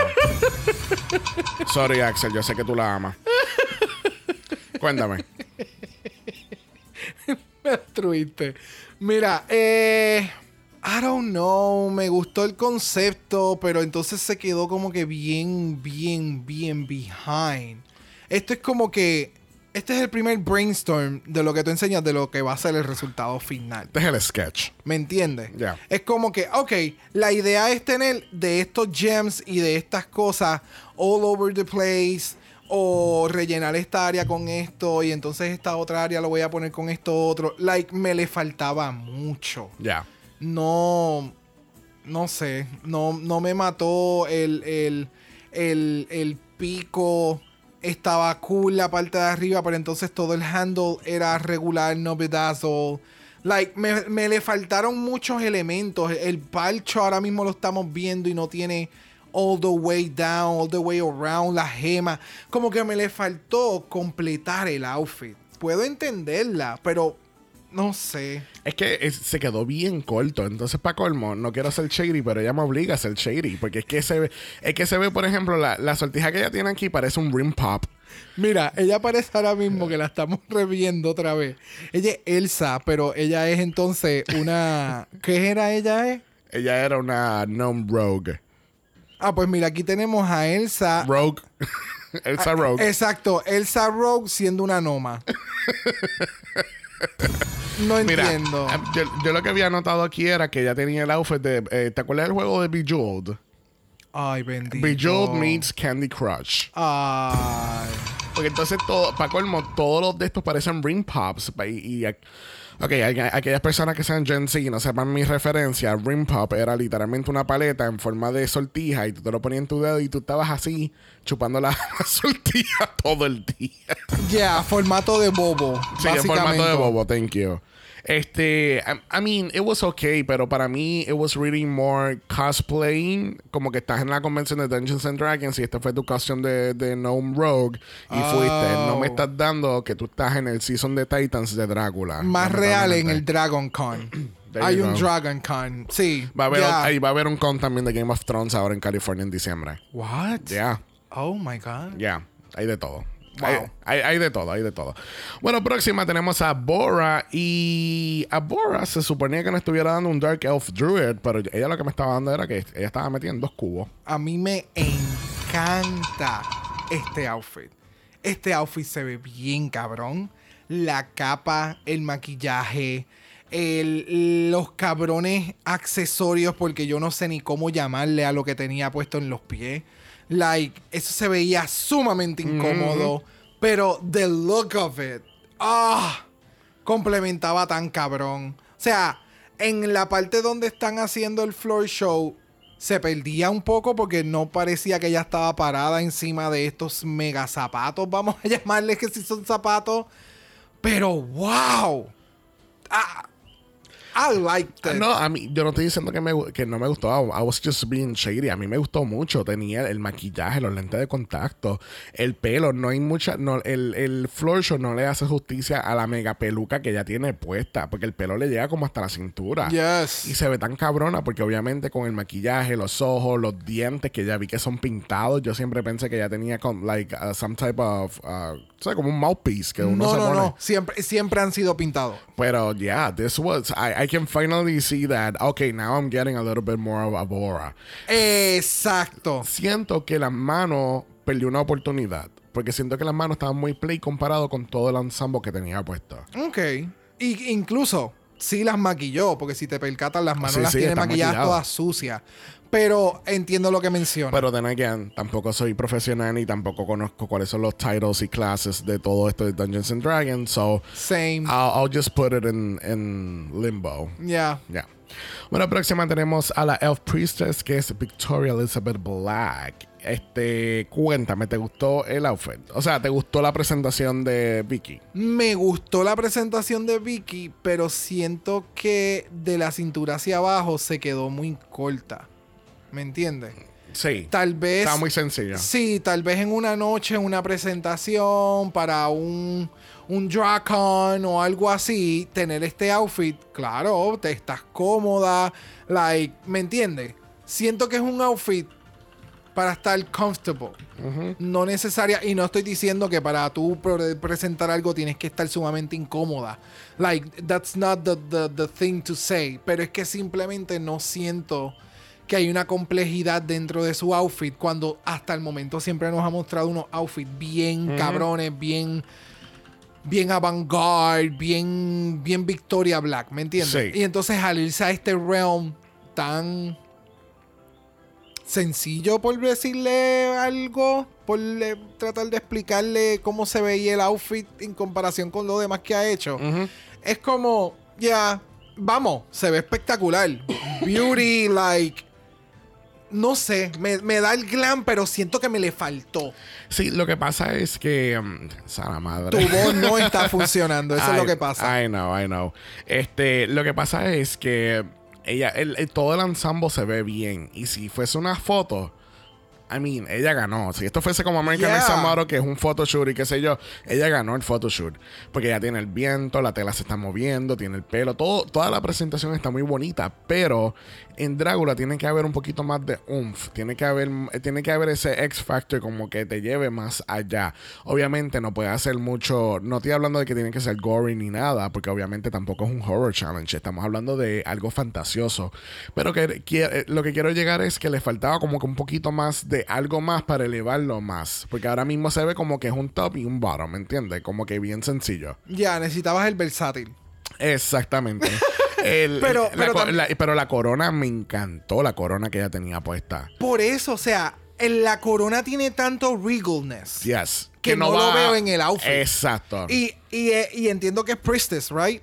(laughs) Sorry, Axel, yo sé que tú la amas. Cuéntame. Me destruiste. Mira, eh. I don't know. Me gustó el concepto, pero entonces se quedó como que bien, bien, bien behind. Esto es como que. Este es el primer brainstorm de lo que tú enseñas de lo que va a ser el resultado final. Este es el sketch. ¿Me entiendes? Ya. Es como que, ok, la idea es tener de estos gems y de estas cosas all over the place. O rellenar esta área con esto. Y entonces esta otra área lo voy a poner con esto otro. Like, me le faltaba mucho. Ya. No. No sé. No, no me mató el, el, el, el pico. Estaba cool la parte de arriba, pero entonces todo el handle era regular, no bedazzle. Like, me, me le faltaron muchos elementos. El palcho ahora mismo lo estamos viendo y no tiene all the way down, all the way around, la gema. Como que me le faltó completar el outfit. Puedo entenderla, pero no sé. Es que es- se quedó bien corto. Entonces, para colmo, no quiero ser shady, pero ella me obliga a ser shady. Porque es que se ve, es que se ve, por ejemplo, la, la sortija que ella tiene aquí parece un rim pop. Mira, ella parece ahora mismo que la estamos (laughs) reviendo otra vez. Ella es Elsa, pero ella es entonces una. (laughs) ¿Qué era ella? Eh? Ella era una gnome rogue. Ah, pues mira, aquí tenemos a Elsa. Rogue. (laughs) Elsa Rogue. Exacto, Elsa Rogue siendo una noma. No Mira, entiendo. yo, yo lo que había notado aquí era que ella tenía el outfit de. eh, ¿Te acuerdas del juego de Bejeweled? Ay, bendito. Bejeweled meets Candy Crush. Ay. Porque entonces, todo, para colmo, todos los de estos parecen ring pops. y- ok, hay- aquellas personas que sean Gen Z y no sepan mi referencia, ring pop era literalmente una paleta en forma de sortija y tú te lo ponías en tu dedo y tú estabas así chupando la, (laughs) la sortija todo el día. Ya, formato de bobo. Sí, básicamente. formato de bobo, thank you. Este, I, I mean, it was okay, pero para mí, it was really more cosplaying. Como que estás en la convención de Dungeons and Dragons y esta fue tu costume de, de Gnome Rogue y fuiste. No me Oh. estás dando que tú estás en el season de Titans de Drácula. Más real en el Dragon Con. (clears throat) Hay un go. Dragon Con. Sí. Va a, haber, ya. ahí va a haber un con también de Game of Thrones ahora en California en diciembre. What? Ya, Oh my God. ya, hay de todo. Wow. Hay, hay- hay de todo, hay de todo. Bueno, próxima tenemos a Bora. Y a Bora se suponía que no estuviera dando un Dark Elf Druid, pero ella lo que me estaba dando era que ella estaba metida en dos cubos. A mí me encanta este outfit. Este outfit se ve bien cabrón. La capa, el maquillaje, el- los cabrones accesorios, porque yo no sé ni cómo llamarle a lo que tenía puesto en los pies. Like, eso se veía sumamente incómodo. Pero the look of it. Ah, complementaba tan cabrón. O sea, en la parte donde están haciendo el floor show, se perdía un poco porque no parecía que ella estaba parada encima de estos mega zapatos. Vamos a (laughs) llamarles que si son zapatos. Pero wow. Ah, I liked it. No, a mí, yo no estoy diciendo que, me, que no me gustó. I was just being shady. A mí me gustó mucho. Tenía el maquillaje, los lentes de contacto, el pelo. No hay mucha. No, el, el floor show no le hace justicia a la mega peluca que ella tiene puesta. Porque el pelo le llega como hasta la cintura. Yes. Y se ve tan cabrona porque obviamente con el maquillaje, los ojos, los dientes que ya vi que son pintados, yo siempre pensé que ella tenía con, like, uh, some type of, uh, ¿sabes? Como un mouthpiece que uno No, se no, pone. no. Siempre, siempre han sido pintados. Pero yeah, this was, I, I can finally see that, okay, now I'm getting a little bit more of Avora. Exacto. Siento que las manos perdió una oportunidad. Porque siento que las manos estaban muy play comparado con todo el ensamble que tenía puesto. Ok. Y incluso sí las maquilló, porque si te percatas, las manos Sí, las sí, tiene maquilladas maquilladas. todas sucias. Pero entiendo lo que menciona. Pero then again, tampoco soy profesional ni tampoco conozco cuáles son los titles y clases de todo esto de Dungeons and Dragons. So Same. I'll, I'll just put it in, in limbo. Ya. Ya. Bueno, próxima tenemos a la Elf Priestess, que es Victoria Elizabeth Black. Este, cuéntame, ¿te gustó el outfit? O sea, ¿te gustó la presentación de Vicky? Me gustó la presentación de Vicky, pero siento que de la cintura hacia abajo se quedó muy corta. ¿Me entiendes? Sí. Tal vez. Estaba muy sencillo. Sí, tal vez en una noche, una presentación para un, un Dracon o algo así, tener este outfit, claro, te estás cómoda, like, ¿me entiendes? Siento que es un outfit para estar comfortable. No necesaria, y no estoy diciendo que para tú pre- presentar algo tienes que estar sumamente incómoda. Like, that's not the, the, the thing to say. Pero es que simplemente no siento que hay una complejidad dentro de su outfit cuando hasta el momento siempre nos ha mostrado unos outfits bien cabrones, bien bien avant-garde, bien bien Victoria Black, ¿me entiendes? Sí. Y entonces al irse a este realm tan sencillo por decirle algo, por le- tratar de explicarle cómo se veía el outfit en comparación con lo demás que ha hecho. Es como, ya, vamos, se ve espectacular. Beauty, like, no sé, me, me da el glam, pero siento que me le faltó. Sí, lo que pasa es que. um, Sara madre. Tu voz no (laughs) está funcionando, eso es lo que pasa. I know, I know. Este, lo que pasa es que ella, el, el- todo el ensamble se ve bien. Y si fuese una foto, I mean, ella ganó. Si esto fuese como American Yeah. Model, que es un photoshoot y qué sé yo, ella ganó el photoshoot. Porque ella tiene el viento, la tela se está moviendo, tiene el pelo, todo, toda la presentación está muy bonita. Pero en Drácula tiene que haber un poquito más de oomph. Tiene que haber, tiene que haber ese X Factor como que te lleve más allá. Obviamente no puede hacer mucho. No estoy hablando de que tiene que ser gory ni nada, porque obviamente tampoco es un horror challenge. Estamos hablando de algo fantasioso. Pero que, que- eh, lo que quiero llegar es que le faltaba como que un poquito más de algo más para elevarlo más. Porque ahora mismo se ve como que es un top y un bottom, ¿me entiendes? Como que bien sencillo. Ya, necesitabas el versátil. Exactamente. (laughs) El- (laughs) Pero- la pero la- pero la corona me encantó, la corona que ella tenía puesta. Por eso, o sea, en la corona tiene tanto regalness. Yes. Que no lo veo en el outfit. Exacto. Y, y, y entiendo que es Priestess, ¿right?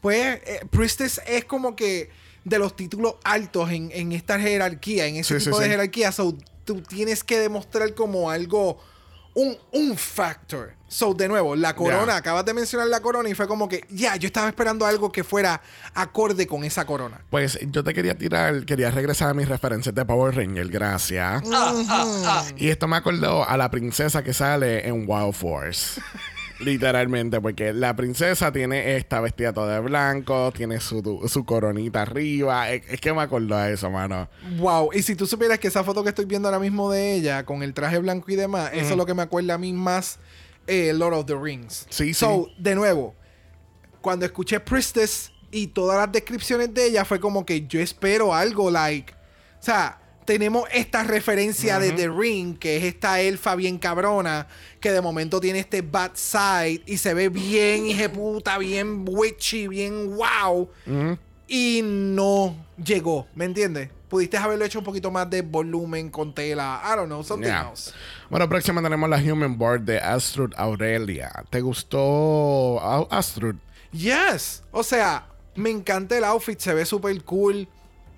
Pues eh, Priestess es como que de los títulos altos en, en esta jerarquía, en ese Sí, sí, tipo de sí. jerarquía. So, tú tienes que demostrar como algo un, un factor. So, de nuevo, la corona, acabas de mencionar la corona y fue como que, ya, yo estaba esperando algo que fuera acorde con esa corona. Pues yo te quería tirar, quería regresar a mis referencias de Power Ranger, gracias. Y esto me acordó a la princesa que sale en Wild Force. (laughs) Literalmente, porque la princesa tiene esta vestida toda de blanco, tiene su, su coronita arriba. Es, es que me acordó a eso, mano. Wow, y si tú supieras que esa foto que estoy viendo ahora mismo de ella, con el traje blanco y demás, eso es lo que me acuerda a mí más eh, Lord of the Rings. Sí, so, sí. de nuevo, cuando escuché Priestess y todas las descripciones de ella, fue como que yo espero algo, like. O sea, tenemos esta referencia de The Ring, que es esta elfa bien cabrona, que de momento tiene este bad side y se ve bien, puta, bien witchy, bien wow. Y no llegó, ¿me entiendes? Pudiste haberlo hecho un poquito más de volumen con tela. I don't know, something Yeah. else. Bueno, próxima tenemos la Human Board de Astrud Aurelia. ¿Te gustó Astrud? Yes. O sea, me encanta el outfit, se ve súper cool.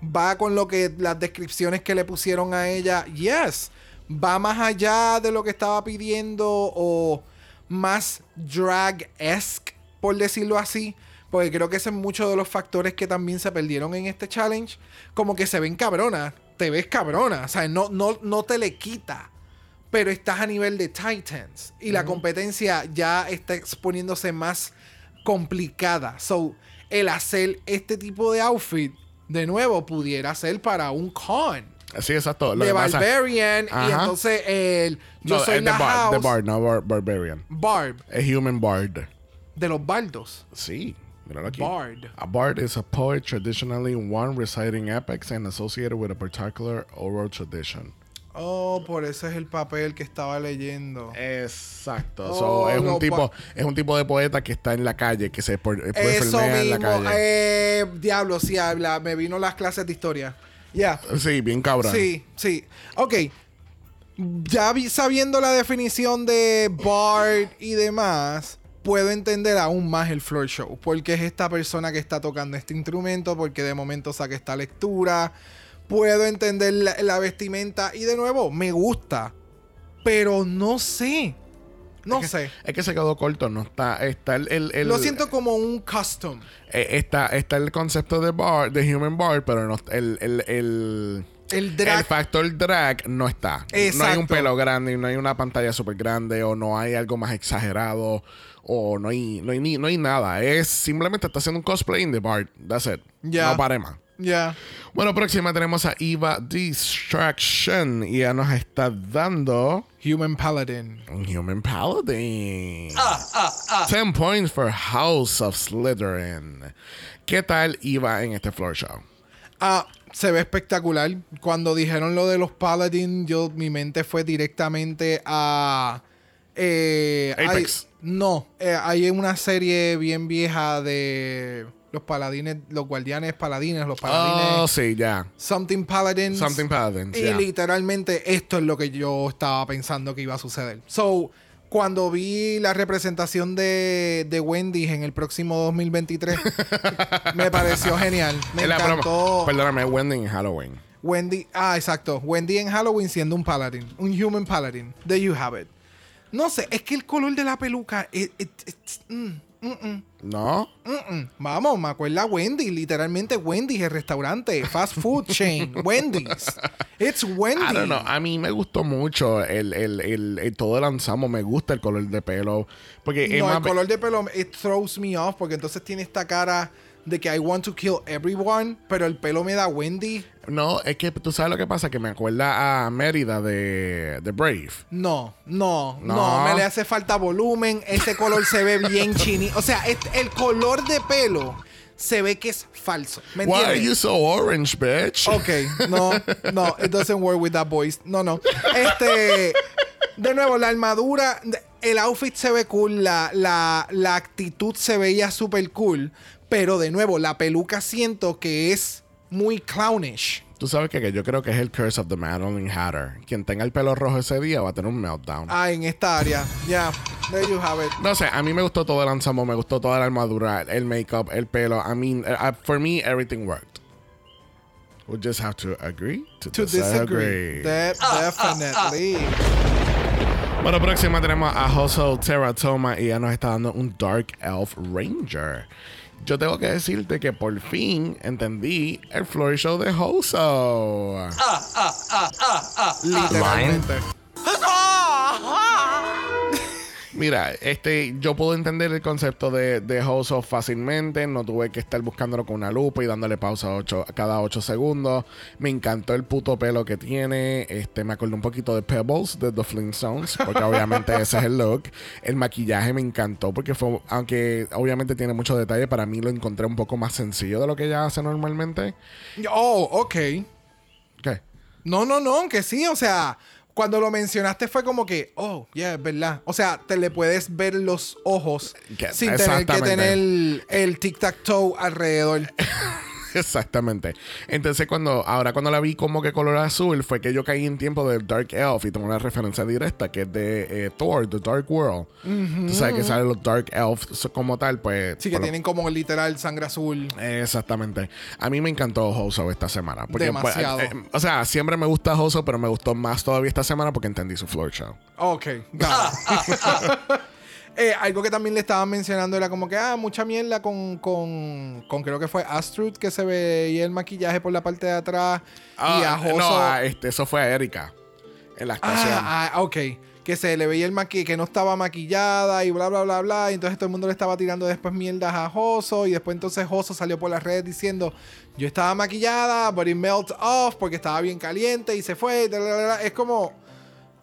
Va con lo que las descripciones que le pusieron a ella. Yes. Va más allá de lo que estaba pidiendo o más drag-esque, por decirlo así. Porque creo que ese es muchos de los factores que también se perdieron en este challenge. Como que se ven cabronas. Te ves cabrona. O sea, no, no, no te le quita pero estás a nivel de Titans y la competencia ya está exponiéndose más complicada. So, el hacer este tipo de outfit, de nuevo, pudiera ser para un con Sí, exacto. Lo de que pasa- Barbarian y Ajá. entonces el yo No, soy es la The Bard, house The Bard, no Bar- Barbarian. Barb Es Human Bard. de los bardos. Sí, míralo aquí. Bard. A bard is a poet traditionally one reciting epics and associated with a particular oral tradition. Oh, por eso es el papel que estaba leyendo. Exacto. Oh, So, es, no, un tipo, es un tipo de poeta que está en la calle, que se puede Eso en la calle. Eh, diablo, sí habla. Me vino las clases de historia. Ya. Sí, bien cabrón. Sí, sí. Ok. Ya vi- sabiendo la definición de Bard y demás, puedo entender aún más el floor show. Porque es esta persona que está tocando este instrumento, porque de momento saca esta lectura. Puedo entender la, la vestimenta. Y de nuevo, me gusta. Pero no sé. No sé. Es que se quedó corto, no está. Está el. el- el- Lo siento como un custom. eh, está, está el concepto de bar, de human bar, pero no el, el, el, El drag. el factor drag no está. No hay un Exacto. pelo grande, no hay una pantalla súper grande, o no hay algo más exagerado, o no hay, no hay, ni, no hay nada. Es simplemente está haciendo un cosplay in the bar. That's it. Ya. No pare más. Ya. Bueno, próxima tenemos a Eva Distraction. Y ella nos está dando Human Paladin. un Human Paladin. 10 points for House of Slytherin. ¿Qué tal iba en este floor show? Ah, se ve espectacular. Cuando dijeron lo de los Paladin, yo mi mente fue directamente a. eh, hay- Apex. no, eh, hay una serie bien vieja de los paladines, los guardianes paladines, los paladines. Oh, sí, ya. Something Paladins. Something Paladins, Y literalmente esto es lo que yo estaba pensando que iba a suceder. So, cuando vi la representación de, de Wendy en el próximo 2023, (laughs) me pareció genial. Me la broma. encantó. Perdóname, Wendy en Halloween. Wendy, ah, exacto. Wendy en Halloween siendo un paladin, un human paladin. There you have it. No sé, es que el color de la peluca. it- it- it's- mm, ¿No? mm, mm. Vamos, me acuerda a Wendy, literalmente Wendy's, el restaurante, fast food chain, (laughs) Wendy's. It's Wendy. I don't know. A mí me gustó mucho el, el, el, el- todo el ensamble. Me gusta el color de pelo. Porque No, el color de pelo, it throws me off porque entonces tiene esta cara de que I want to kill everyone, pero el pelo me da Wendy. No, es que tú sabes lo que pasa, que me acuerda a Mérida de, de Brave. No, no, no, No. me le hace falta volumen. Ese color se ve bien (laughs) chini. O sea, el color de pelo se ve que es falso. ¿Me Why are entiendes? you so orange, bitch? Ok, no, no, it doesn't work with that voice. No, no. Este, de nuevo, la armadura, el outfit se ve cool, la, la, la actitud se veía súper cool, pero de nuevo, la peluca siento que es muy clownish. Tú sabes que, que yo creo que es el curse of the Madeline Hatter. Quien tenga el pelo rojo ese día va a tener un meltdown. Ah, en esta área. Ya, there you have it. No sé, a mí me gustó todo el ensamble, me gustó toda la armadura, el makeup, el pelo. I mean, uh, for me, everything worked. We just have to agree to, To disagree. disagree. De- definitely. Bueno, próxima tenemos a Hustle Teratoma y ya nos está dando un Dark Elf Ranger. Yo tengo que decirte que por fin entendí el floor show de Hoso. Literalmente. Mira, este, yo puedo entender el concepto de, de Hoso fácilmente. No tuve que estar buscándolo con una lupa y dándole pausa a ocho- cada 8 segundos. Me encantó el puto pelo que tiene. Este, me acordé un poquito de Pebbles de The Flintstones, porque (laughs) obviamente ese es el look. El maquillaje me encantó porque fue, aunque obviamente tiene mucho detalle, para mí lo encontré un poco más sencillo de lo que ella hace normalmente. Oh, ok. ¿Qué? No, no, no, que sí, o sea, cuando lo mencionaste fue como que, oh, yeah, es verdad. O sea, te le puedes ver los ojos Que- sin tener que tener el, el tic-tac-toe alrededor. (laughs) (laughs) Exactamente. Entonces, cuando ahora cuando la vi como que color azul, fue que yo caí en tiempo del Dark Elf y tengo una referencia directa que es de eh, Thor, The Dark World. Tú sabes que salen los Dark Elves como tal, pues. Sí, que tienen como literal sangre azul. Exactamente. A mí me encantó Hoso esta semana. Porque, pues, Demasiado. eh, o sea, siempre me gusta Hoso, pero me gustó más todavía esta semana porque entendí su floor show. Ok, got (laughs) it. Eh, algo que también le estaban mencionando era como que, ah, mucha mierda con, con, con creo que fue Astrud que se veía el maquillaje por la parte de atrás. y a Ah, Hoso. no, a este, eso fue a Erika en la estación. Ah, ah, ok. Que se le veía el maquillaje, que no estaba maquillada y bla, bla, bla, bla. Y entonces todo el mundo le estaba tirando después mierdas a Joso. Y después entonces Joso salió por las redes diciendo, yo estaba maquillada, but it melt off porque estaba bien caliente y se fue. bla, bla, bla". Es como,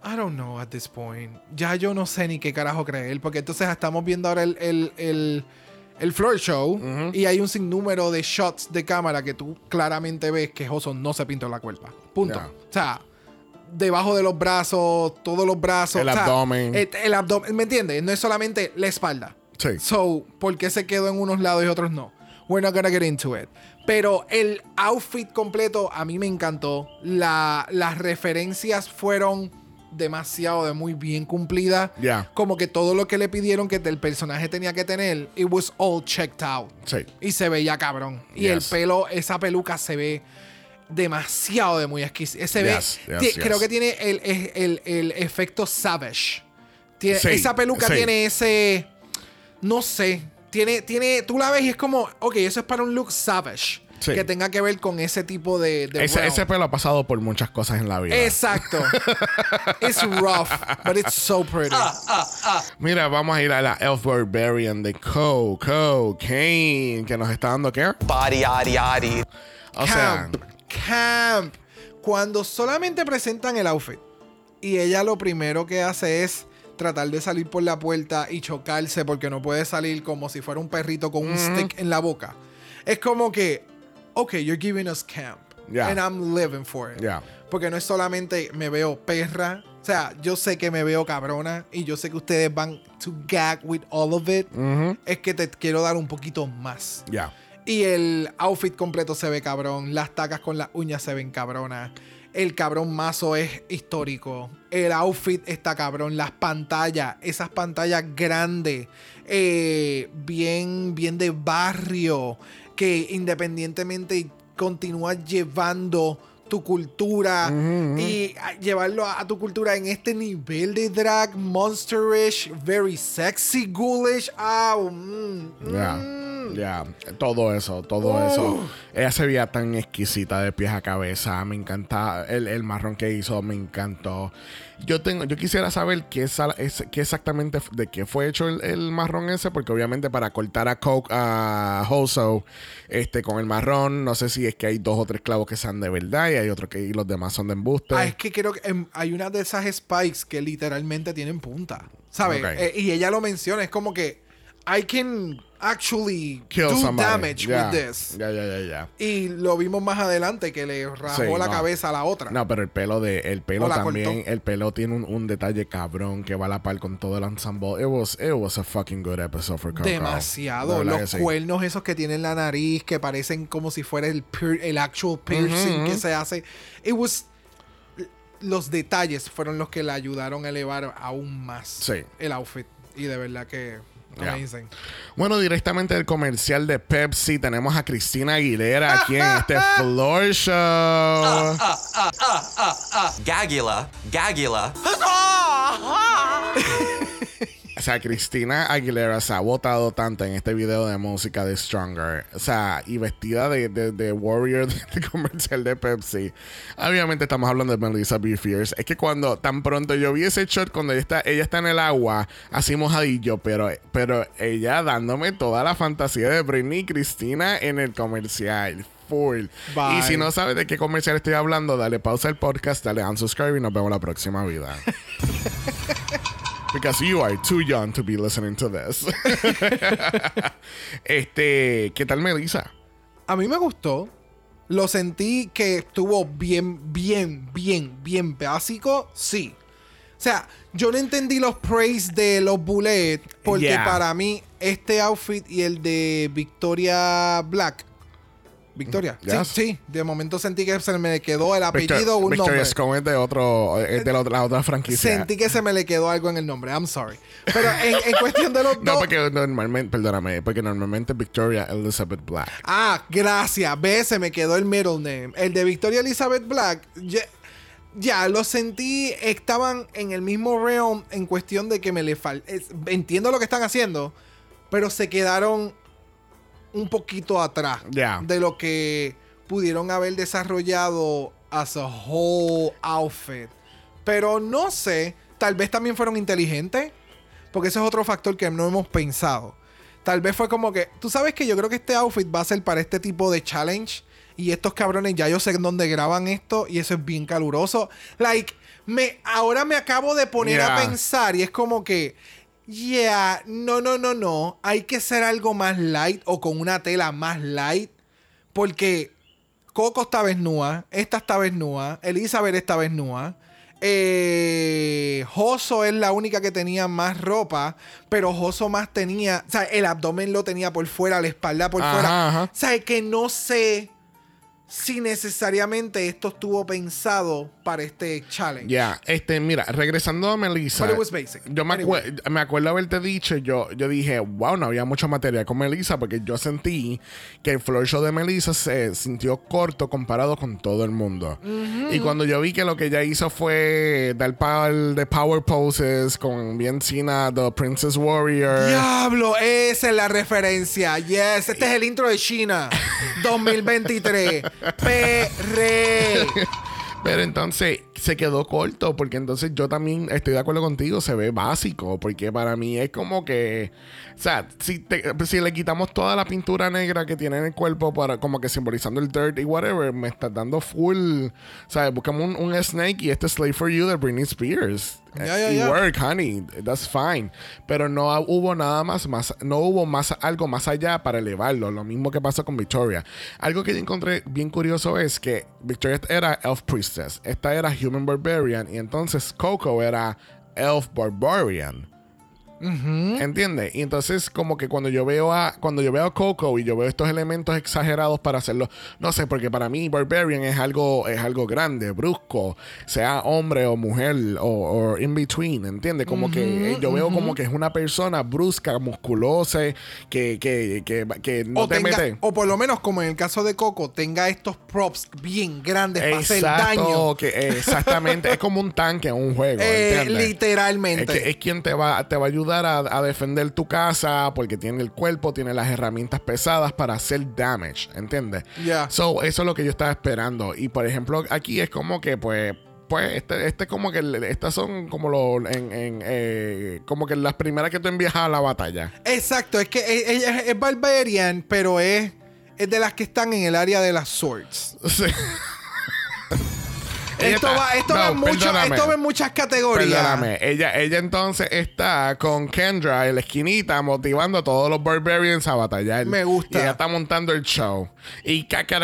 I don't know at this point. Ya yo no sé ni qué carajo creer. Porque entonces estamos viendo ahora el, el, el, el floor show. Y hay un sinnúmero de shots de cámara que tú claramente ves que Joso no se pintó la cuerpa. Punto. O sea, debajo de los brazos, todos los brazos. El o sea, abdomen. El, el abdomen, ¿me entiendes? No es solamente la espalda. Sí. So, ¿por qué se quedó en unos lados y otros no? We're not gonna get into it. Pero el outfit completo a mí me encantó. La- las referencias fueron demasiado de muy bien cumplidas. Ya. Como que todo lo que le pidieron que el personaje tenía que tener, it was all checked out. Sí. Y se veía cabrón. Y el pelo, esa peluca se ve demasiado de muy exquisita. Se ve, Yes, yes. creo que tiene el, el- el- el efecto savage. Tiene- Sí, esa peluca sí. tiene ese, no sé, tiene, tiene, tú la ves y es como, ok, eso es para un look savage. Sí. Que tenga que ver con ese tipo de... de Ese, ese pelo ha pasado por muchas cosas en la vida. Exacto. (laughs) it's rough, but it's so pretty. Mira, vamos a ir a la Elf Barbarian de Co, Co, Kane, que nos está dando qué? Body, yaddy, yaddy. O sea, camp, camp. Cuando solamente presentan el outfit y ella lo primero que hace es tratar de salir por la puerta y chocarse porque no puede salir como si fuera un perrito con un stick en la boca. Es como que, ok, you're giving us camp. Yeah. And I'm living for it. Yeah. Porque no es solamente me veo perra. O sea, yo sé que me veo cabrona y yo sé que ustedes van to gag with all of it. Es que te quiero dar un poquito más. ya. Y el outfit completo se ve cabrón. Las tacas con las uñas se ven cabronas. El cabrón mazo es histórico. El outfit está cabrón. Las pantallas, esas pantallas grandes, eh, bien, bien de barrio, que independientemente continúas llevando tu cultura y a- llevarlo a, a tu cultura en este nivel de drag, monsterish, very sexy, ghoulish. Ah, mm, Ya, mm. ya, todo eso, todo Oh. eso. Ella se veía tan exquisita de pies a cabeza, me encanta el, el marrón que hizo, me encantó. Yo tengo, yo quisiera saber qué, es, qué exactamente de qué fue hecho el, el marrón ese, porque obviamente para cortar a Coke a Hoso este, con el marrón, no sé si es que hay dos o tres clavos que sean de verdad y hay otros que y los demás son de embuste. Ah, es que creo que em, hay una de esas spikes que literalmente tienen punta. ¿Sabes? Eh, y ella lo menciona, es como que I can actually Kill do somebody. damage with this. Ya, ya, ya, ya. Y lo vimos más adelante que le rajó Sí, la no. cabeza a la otra. No, pero el pelo de el pelo la también, cortó. el pelo tiene un, un detalle cabrón que va a la par con todo el ensemble. It was, it was a fucking good episode for Coco. Demasiado. Los sí. cuernos esos que tienen la nariz, que parecen como si fuera el, el actual piercing que se hace. It was. Los detalles fueron los que le ayudaron a elevar aún más Sí. el outfit. Y de verdad que. Amazing. Bueno, directamente del comercial de Pepsi tenemos a Cristina Aguilera aquí en este (laughs) floor show. Gagula, Gagula. (laughs) (laughs) O sea, Cristina Aguilera se ha votado tanto en este video de música de Stronger. O sea, y vestida de, de, de Warrior (laughs) de comercial de Pepsi. Obviamente estamos hablando de Melissa B. Fierce. Es que cuando tan pronto yo vi ese shot, cuando ella está, ella está en el agua, así mojadillo, pero, pero ella dándome toda la fantasía de Britney y Cristina en el comercial. Full. Bye. Y si no sabes de qué comercial estoy hablando, dale pausa al podcast, dale unsubscribe y nos vemos la próxima vida. (laughs) Because you are too young to be listening to this. (laughs) este, ¿qué tal Melissa? A mí me gustó. Lo sentí que estuvo bien, bien, bien, bien básico. Sí. O sea, yo no entendí los praise de los bullets porque Yeah. para mí este outfit y el de Victoria Black. Victoria. Yes. Sí, sí. De momento sentí que se me quedó el apellido Victor- un Victoria nombre. Scone es de otro, es de la, otra- la otra franquicia. Sentí que se me le quedó algo en el nombre. I'm sorry. Pero en, en (laughs) cuestión de los No, dos. porque normalmente, perdóname, porque normalmente Victoria Elizabeth Black. Ah, gracias. Ve, se me quedó el middle name. El de Victoria Elizabeth Black. Ya, ya, lo sentí. Estaban en el mismo realm en cuestión de que me le falta. Entiendo lo que están haciendo, pero se quedaron un poquito atrás de lo que pudieron haber desarrollado as a whole outfit. Pero no sé, tal vez también fueron inteligentes, porque ese es otro factor que no hemos pensado. Tal vez fue como que, tú sabes que yo creo que este outfit va a ser para este tipo de challenge. Y estos cabrones ya yo sé en dónde graban esto y eso es bien caluroso. Like, me, ahora me acabo de poner a pensar y es como que, yeah, no, no, no, no. Hay que ser algo más light o con una tela más light. Porque Coco está desnuda, esta está desnuda, Elizabeth está desnuda. Eh, Joso es la única que tenía más ropa, pero Joso más tenía, o sea, el abdomen lo tenía por fuera, la espalda por Ajá, fuera. ajá. O sea, que no sé si necesariamente esto estuvo pensado para este challenge. Ya, este, mira, regresando a Melissa. But it was basic. Yo me, Anyway. me acuerdo haberte dicho, yo, yo dije, wow, no había mucho material con Melissa porque yo sentí que el floor show de Melissa se sintió corto comparado con todo el mundo. Y cuando yo vi que lo que ella hizo fue dar par de power poses con bien Cena, The Princess Warrior. Diablo, esa es la referencia. Yes, este es el intro de China 2023. (laughs) Perre. Pero entonces se quedó corto, porque entonces yo también estoy de acuerdo contigo, se ve básico, porque para mí es como que, o sea, si, te- si le quitamos toda la pintura negra que tiene en el cuerpo, para como que simbolizando el dirt y whatever, me estás dando full, sea, buscamos un, un Snake y este Slave for You de Britney Spears. Ya, ya, y ya. work, honey, that's fine. Pero no hubo nada más, más, no hubo más algo más allá para elevarlo. Lo mismo que pasó con Victoria. Algo que yo encontré bien curioso es que Victoria era Elf Priestess, esta era Human Barbarian y entonces Coco era Elf Barbarian. ¿Entiendes? Y entonces como que cuando yo veo a cuando yo veo a Coco y yo veo estos elementos exagerados para hacerlo, no sé, porque para mí Barbarian es algo es algo grande, brusco, sea hombre o mujer o, o in between, ¿entiendes? Como que eh, yo veo como que es una persona brusca, musculosa, que que, que, que no o, te tenga- mete. o por lo menos, como en el caso de Coco, tenga estos props bien grandes para hacer daño. Exacto, que exactamente, es como un tanque en un juego, (laughs) Eh, literalmente. Es quien te va, te va a ayudar a, a defender tu casa porque tiene el cuerpo, tiene las herramientas pesadas para hacer damage, ¿entiendes? Ya. So, eso es lo que yo estaba esperando. Y por ejemplo, aquí es como que, pues, pues, este, este como que, estas son como lo, en, en, eh, como que las primeras que tú envías a la batalla. Exacto, es que es, es Barbarian, pero es, es de las que están en el área de las swords. (laughs) Sí. Esto está- va, esto no, va en mucho- esto va en muchas categorías. Perdóname, ella, ella entonces está con Kendra en la esquinita motivando a todos los Barbarians a batallar. Me gusta. Y ella está montando el show. Y caca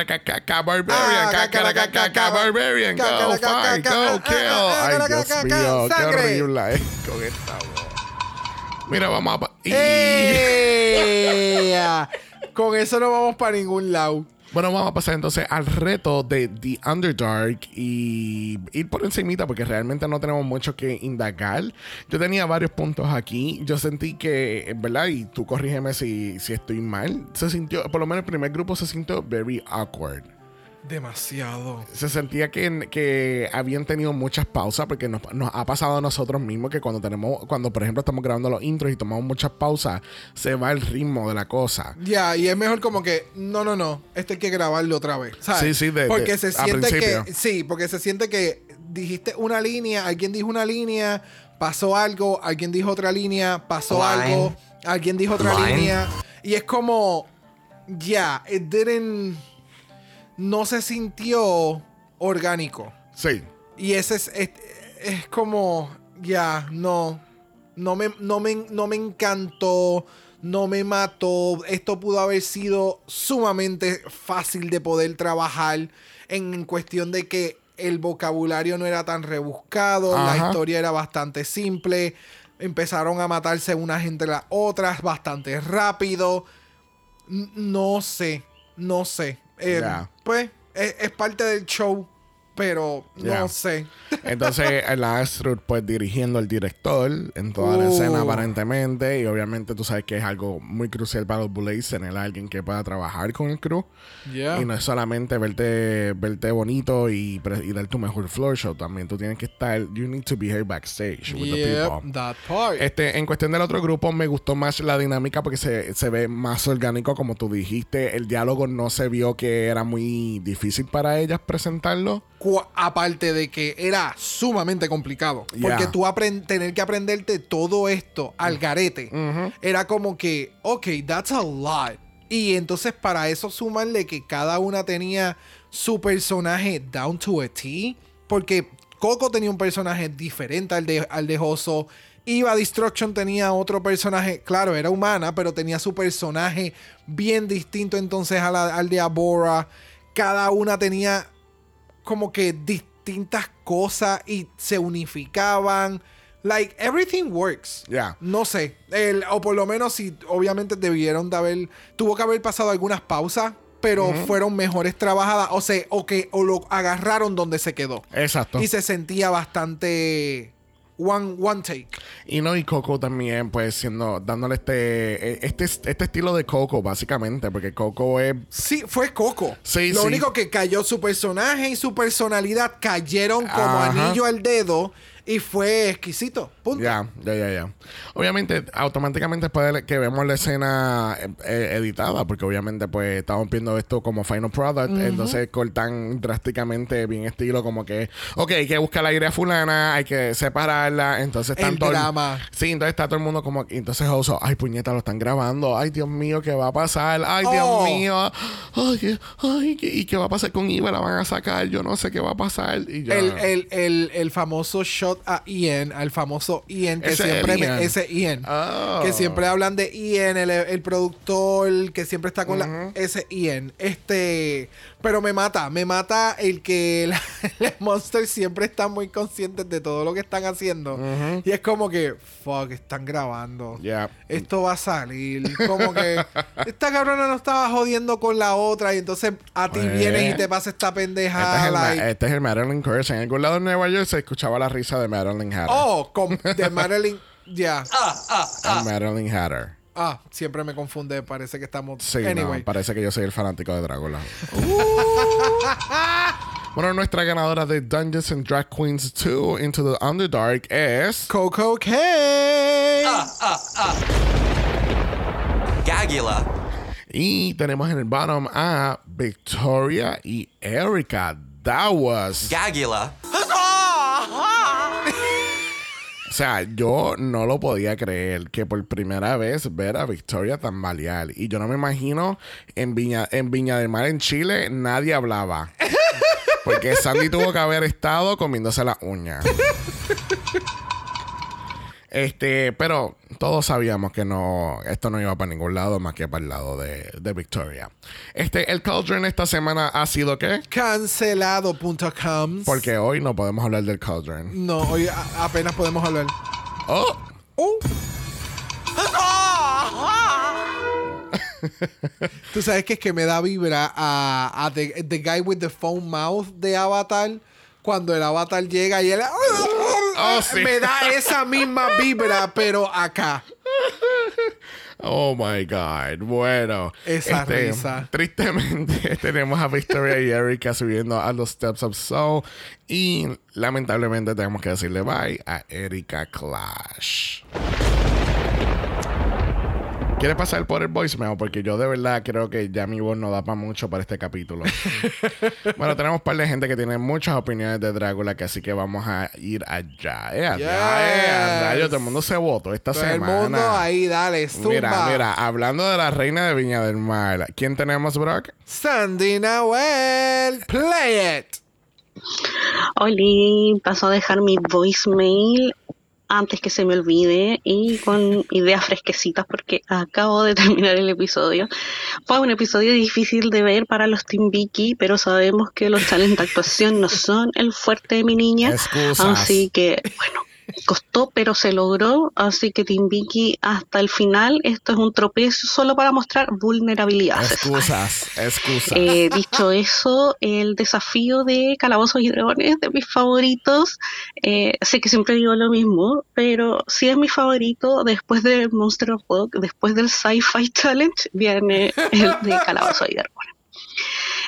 Barbarian, Ah, caca cacaracaca, Barbarian, go fight, go kill. Ay, Dios caca, mío, qué horrible es con esta voz. Mira, vamos a... ¡Eh! (laughs) Con eso no vamos para ningún lado. Bueno, vamos a pasar entonces al reto de The Underdark y ir por encimita porque realmente no tenemos mucho que indagar. Yo tenía varios puntos aquí. Yo sentí que, ¿verdad? Y tú corrígeme si, si estoy mal. Se sintió, por lo menos el primer grupo se sintió very awkward. Demasiado. Se sentía que, que habían tenido muchas pausas porque nos, nos ha pasado a nosotros mismos que cuando tenemos, cuando por ejemplo estamos grabando los intros y tomamos muchas pausas, se va el ritmo de la cosa. Ya, y es mejor como que, no, no, no, esto hay que grabarlo otra vez. ¿sabes? Sí, sí, de- Porque de- se a siente principio. que, sí, porque se siente que dijiste una línea, alguien dijo una línea, pasó algo, alguien dijo otra línea, pasó Line. algo, alguien dijo otra Line. línea. Y es como, ya, it didn't, no se sintió orgánico. Sí. Y ese es, es, es como, ya, no, no me, no, me, no me encantó, no me mató. Esto pudo haber sido sumamente fácil de poder trabajar en cuestión de que el vocabulario no era tan rebuscado, la historia era bastante simple. Empezaron a matarse unas entre las otras bastante rápido. N- No sé, no sé. Eh. Pues es, es parte del show, pero Ya. no sé. (laughs) Entonces, el Astrud, pues dirigiendo al director en toda la Uh. escena, aparentemente. Y obviamente, tú sabes que es algo muy crucial para los Bullets tener a alguien que pueda trabajar con el crew. Yeah. Y no es solamente verte, verte bonito y, y dar tu mejor floor show. También tú tienes que estar. You need to be here backstage with the Yep, people. that part. Este, en cuestión del otro grupo, me gustó más la dinámica porque se, se ve más orgánico, como tú dijiste. El diálogo no se vio que era muy difícil para ellas presentarlo. Aparte de que era sumamente complicado. Porque Yeah. tú tener que aprenderte todo esto al garete. Era como que, ok, that's a lot. Y entonces para eso sumarle que cada una tenía su personaje down to a T. Porque Coco tenía un personaje diferente al de, al de Hoso. Eva Destruction tenía otro personaje, claro, era humana, pero tenía su personaje bien distinto entonces a la- al de Abora. Cada una tenía como que distintas cosas y se unificaban. Like, everything works. Ya. No sé. El- o por lo menos si obviamente debieron de haber. Tuvo que haber pasado algunas pausas. Pero fueron mejores trabajadas. O sea, o que o lo agarraron donde se quedó. Exacto. Y se sentía bastante. One, one take. Y no, y Coco también, pues, siendo, dándole este, este, este estilo de Coco, básicamente, porque Coco es. Sí, fue Coco. Sí, Lo sí. único que cayó su personaje y su personalidad cayeron como Ajá. anillo al dedo y fue exquisito. Punto. Ya, ya, ya, ya. Obviamente, automáticamente después de que vemos la escena eh, eh, editada, porque obviamente, pues, estamos viendo esto como final product, entonces cortan drásticamente, bien estilo, como que, ok, hay que buscar la idea fulana, hay que separarla, entonces El están todo drama. Sí, entonces está todo el mundo como, entonces Oso, ay, puñeta, lo están grabando, ay, Dios mío, ¿qué va a pasar? Ay, Oh. Dios mío, ay, ¿qué- ay, ¿qué- ¿y qué va a pasar con Iva? La van a sacar, yo no sé qué va a pasar. Y El, el, el, el famoso shot a Ian, al famoso Ian, que Ese siempre Ian. me- ese Ian. Oh. Que siempre hablan de Ian, el, el productor, que siempre está con la, ese Ian. Este, pero me mata, me mata el que la- (laughs) los monsters siempre están muy conscientes de todo lo que están haciendo. Y es como que, fuck, están grabando. Esto va a salir. Como que (laughs) esta cabrona no estaba jodiendo con la otra y entonces a ti Pues, vienes y te pasa esta pendeja. Este es, el, este es el Marilyn Curse. En algún lado de Nueva York se escuchaba la risa de Marilyn Hatter. Oh, con, de Marilyn. Ya. El Marilyn Hatter. Ah, siempre me confunde. Parece que estamos. Sí, anyway. no, parece que yo soy el fanático de Drácula. (laughs) (laughs) bueno, nuestra ganadora de Dungeons and Drag Queens 2 Into the Underdark es... Coco K. Gagula. Y tenemos en el bottom a Victoria y Erika. That was... Gagula. Sea, yo no lo podía creer que por primera vez ver a Victoria tan balear. Y yo no me imagino en Viña, en Viña del Mar, en Chile, nadie hablaba. (laughs) Porque Sandy tuvo que haber estado comiéndose las uñas. (laughs) Este, pero todos sabíamos que no, esto no iba para ningún lado más que para el lado de, de Victoria. Este, el Cauldron esta semana ha sido ¿qué? Cancelado.com. Porque hoy no podemos hablar del Cauldron. No, hoy apenas podemos hablar. Oh, Uh. (laughs) Tú sabes que es que me da vibra a, a the, the guy with the foam mouth de Avatar. Cuando el Avatar llega y él. Oh, sí. Me da esa misma vibra, pero acá. Oh my God. Bueno. Esa este, risa. Tristemente (laughs) tenemos a Victoria y Erika subiendo a los Steps of Soul. Y lamentablemente tenemos que decirle bye a Erika Clash. ¿Quieres pasar por el voicemail? Porque yo de verdad creo que ya mi voz no da para mucho para este capítulo. (laughs) bueno, tenemos un par de gente que tiene muchas opiniones de Drácula, que así que vamos a ir allá. Eh, allá, eh, a Yes. rayo, todo el mundo se votó esta Todo el semana. mundo ahí, dale, zumba. Mira, mira, hablando de la reina de Viña del Mar, ¿quién tenemos, Brock? Sandy Nahuel, play it. Oli, paso a dejar mi voicemail antes que se me olvide y con ideas fresquecitas porque acabo de (laughs) terminar el episodio. Fue un episodio difícil de ver para los Team Vicky, pero sabemos que los challenges de actuación no son el fuerte de mi niña. Excusas. Así que, bueno, costó, pero se logró. Así que Vicky hasta el final, esto es un tropiezo solo para mostrar vulnerabilidades. Excusas, excusas. Eh, dicho eso, el desafío de Calabozos y Dragones de mis favoritos. Eh, sé que siempre digo lo mismo, pero sí es mi favorito después del Monster of Rock, después del Sci-Fi Challenge, viene el de Calabozos y Dragones.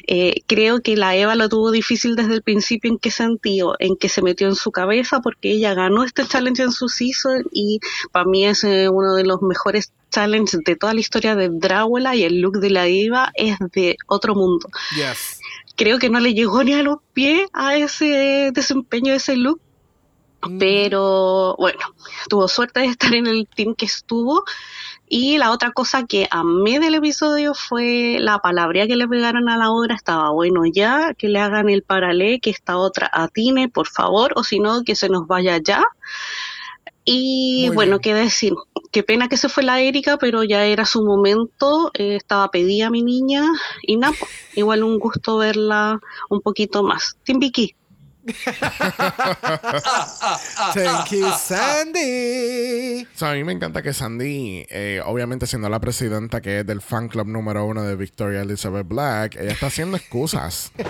Eh, creo que la Eva lo tuvo difícil desde el principio. ¿En qué sentido? En que se metió en su cabeza porque ella ganó este challenge en su season y para mí es eh, uno de los mejores challenges de toda la historia de Drácula y el look de la Eva es de otro mundo. Yes. Creo que no le llegó ni a los pies a ese desempeño de ese look, pero bueno, tuvo suerte de estar en el team que estuvo. Y la otra cosa que amé del episodio fue la palabra que le pegaron a la obra. Estaba bueno ya, que le hagan el paralé, que esta otra atine, por favor, o si no, que se nos vaya ya. Y Muy bueno, qué decir, qué pena que se fue la Erika, pero ya era su momento, eh, estaba pedida mi niña, y nada, po, igual un gusto verla un poquito más. Tim Vicky. (laughs) Thank you, Sandy. O sea, a mí me encanta que Sandy, eh, obviamente siendo la presidenta que es del fan club número uno de Victoria Elizabeth Black, ella está haciendo excusas. (laughs)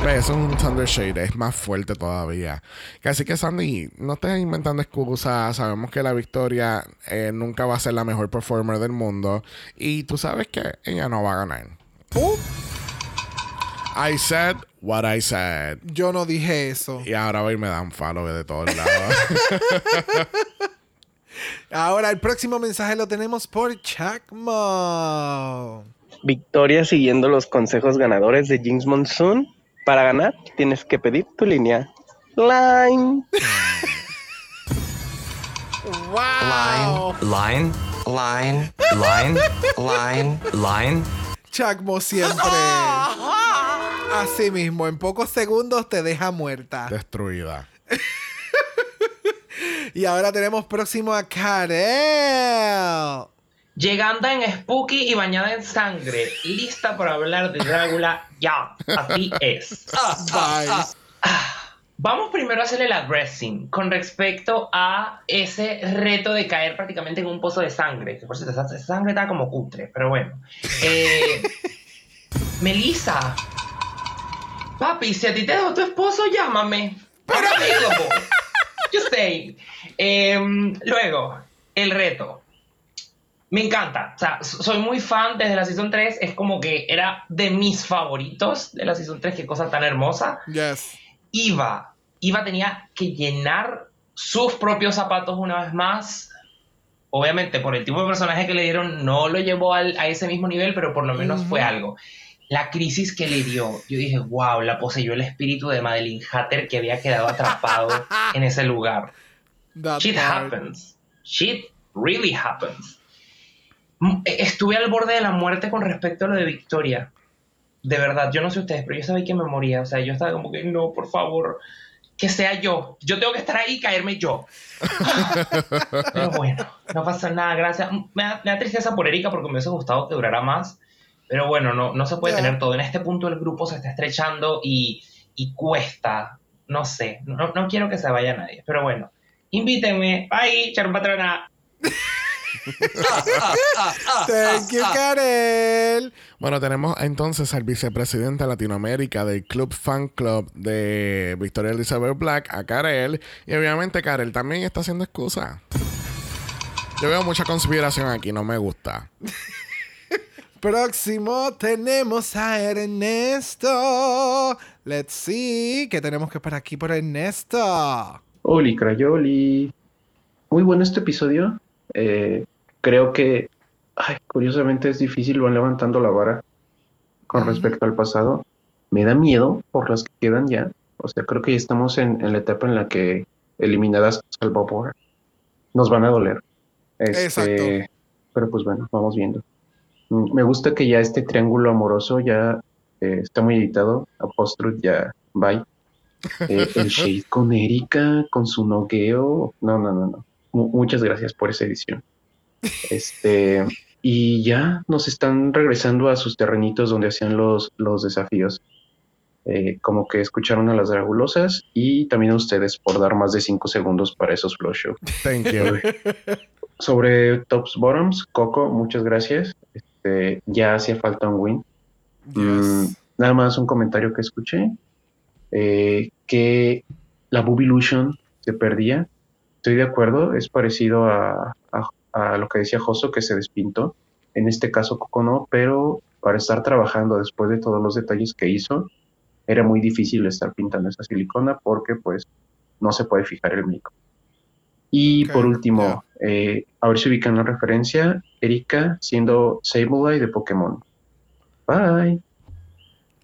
Eso es un Thunder Shade, es más fuerte todavía. Así que Sandy, no estés inventando excusas. Sabemos que la Victoria eh, nunca va a ser la mejor performer del mundo. Y tú sabes que ella no va a ganar. Uh, I said what I said. yo no dije eso. Y ahora hoy me dan follow de todos lados. (laughs) Ahora el próximo mensaje lo tenemos por Chacmo. Victoria siguiendo los consejos ganadores de Jinx Monsoon. Para ganar, tienes que pedir tu línea. Line. Wow. Line, line, line, (laughs) line, line. Chacmo siempre. (laughs) Así mismo, en pocos segundos te deja muerta. Destruida. (laughs) Y ahora tenemos próximo a Karel. Llegando en Spooky y bañada en sangre, lista para hablar de Drácula, ya, así es. Vamos primero a hacerle la dressing con respecto a ese reto de caer prácticamente en un pozo de sangre. Que por cierto, esa, esa sangre está como cutre, pero bueno. Eh, (laughs) Melissa, papi, si a ti te dejó tu esposo, llámame. Available. Just saying. Em, luego, el reto. Me encanta. O sea, so- soy muy fan desde la Season 3. Es como que era de mis favoritos de la Season 3. Qué cosa tan hermosa. Yes. Iva. Iva tenía que llenar sus propios zapatos una vez más. Obviamente, por el tipo de personaje que le dieron, no lo llevó al- a ese mismo nivel, pero por lo menos fue algo. La crisis que le dio, yo dije, wow, la poseyó el espíritu de Madeline Hatter que había quedado atrapado (laughs) en ese lugar. That Shit part. happens. Shit really happens. Mm, eh, Estuve al borde de la muerte con respecto a lo de Victoria. De verdad, yo no sé ustedes, pero yo sabía que me moría. O sea, yo estaba como que, no, por favor, que sea yo. Yo tengo que estar ahí y caerme yo. (laughs) pero bueno, no pasa nada, gracias. Mm, Me da, me da tristeza por Erika porque me hubiese gustado que durara más. Pero bueno, no, no se puede tener todo. En este punto el grupo se está estrechando y, y cuesta. No sé, no, no quiero que se vaya nadie. Pero bueno, invítenme. Bye, Charon Patrona. Thank you, Karel. Bueno, tenemos entonces al vicepresidente de Latinoamérica del Club Fan Club de Victoria Elizabeth Black, a Karel. Y obviamente Karel también está haciendo excusa. Yo veo mucha conspiración aquí, no me gusta. Próximo tenemos a Ernesto. Let's see. ¿Qué tenemos que para aquí por Ernesto? Oli Crayoli. Muy bueno este episodio. Eh, creo que, ay, curiosamente es difícil, van levantando la vara con respecto al pasado. Me da miedo por las que quedan ya. O sea, creo que ya estamos en, en la etapa en la que eliminadas Salvador nos van a doler. Este, Exacto. Pero pues bueno, vamos viendo. Mm, Me gusta que ya este triángulo amoroso ya eh, está muy editado. Apostrud ya, bye. Eh, el (laughs) shade con Erika, con su nogueo. No, no, no, no. Mu- muchas gracias por esa edición. Este, y ya nos están regresando a sus terrenitos donde hacían los, los desafíos. Eh, como que escucharon a las dragulosas y también a ustedes por dar más de cinco segundos para esos flow show. Thank you. (laughs) Sobre tops bottoms, Coco, muchas gracias. Este, ya hacía falta un win. Mm, nada más un comentario que escuché. eh, que la Boob Illusion se perdía. Estoy de acuerdo, es parecido a, a- a lo que decía Joso, que se despintó. En este caso, Coco no, pero para estar trabajando después de todos los detalles que hizo, era muy difícil estar pintando esa silicona porque, pues, no se puede fijar el mico. Y por último, eh, a ver si ubican la referencia, Erika siendo Sableye de Pokémon. Bye.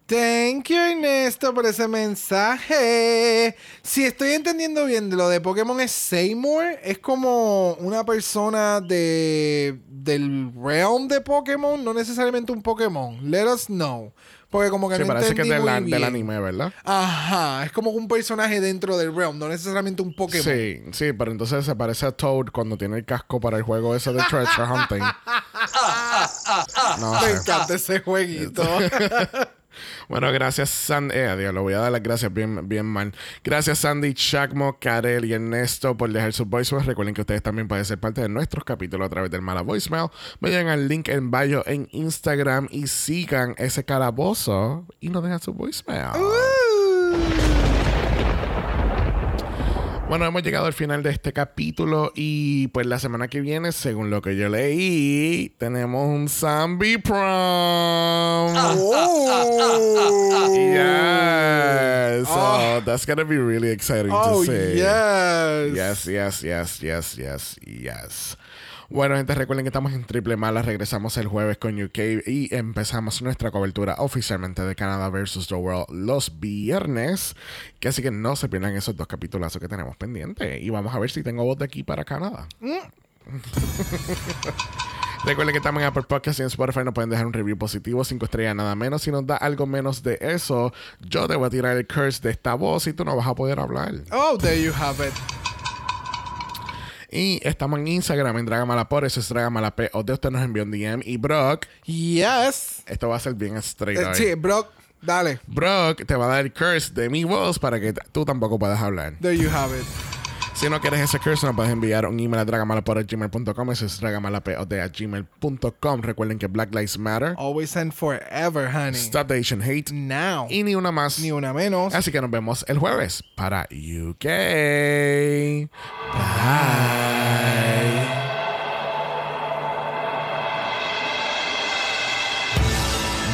Thank you, Ernesto, por ese mensaje. Si estoy entendiendo bien, lo de Pokémon es Seymour. Es como una persona de del realm de Pokémon, no necesariamente un Pokémon. Let us know. Porque como que Sí, no parece que es del, muy del bien. anime, ¿verdad? Ajá, es como un personaje dentro del realm, no necesariamente un Pokémon. Sí, sí, pero entonces se parece a Toad cuando tiene el casco para el juego ese de Treasure Hunting. (laughs) No Me sé. encanta ese jueguito. (laughs) Bueno, gracias Sandy. Eh, Dios, le voy a dar las gracias bien, bien mal. Gracias Sandy, Chacmo, Karel y Ernesto por dejar sus voicemails. Recuerden que ustedes también pueden ser parte de nuestros capítulos a través del Mala Voicemail. Vayan al link en bio en Instagram y sigan ese calabozo y nos dejan su voicemail. Bueno, hemos llegado al final de este capítulo y pues la semana que viene, según lo que yo leí, tenemos un Zombie Prom. oh, Yes. Oh. That's gonna be really exciting oh to see. yes. Yes, yes, yes, yes, yes, yes. Bueno, gente, recuerden que estamos en Triple Mala. Regresamos el jueves con UK y empezamos nuestra cobertura oficialmente de Canadá vs. The World los viernes. Que así que no se pierdan esos dos capitulazos que tenemos pendientes. Y vamos a ver si tengo voz de aquí para Canadá. (laughs) Recuerden que estamos en Apple Podcast y en Spotify nos pueden dejar un review positivo, 5 estrellas nada menos. Si nos da algo menos de eso, yo te voy a tirar el curse de esta voz y tú no vas a poder hablar. Oh, there you have it. Y estamos en Instagram, en Dragamala eso es Dragamala P. O de usted nos envió un DM. Y Brock, Yes. esto va a ser bien straight. Eh, sí, Brock, dale. Brock te va a dar el curse de mi voz para que tú tampoco puedas hablar. There you have it. Si no quieres ese curse, nos puedes enviar un email a dragamalapod.gmail.com. Eso es dragamalapod.gmail.com. Recuerden que Black Lives Matter. Always and forever, honey. Stop the Asian Hate. Now. Y ni una más. Ni una menos. Así que nos vemos el jueves para UK. Bye.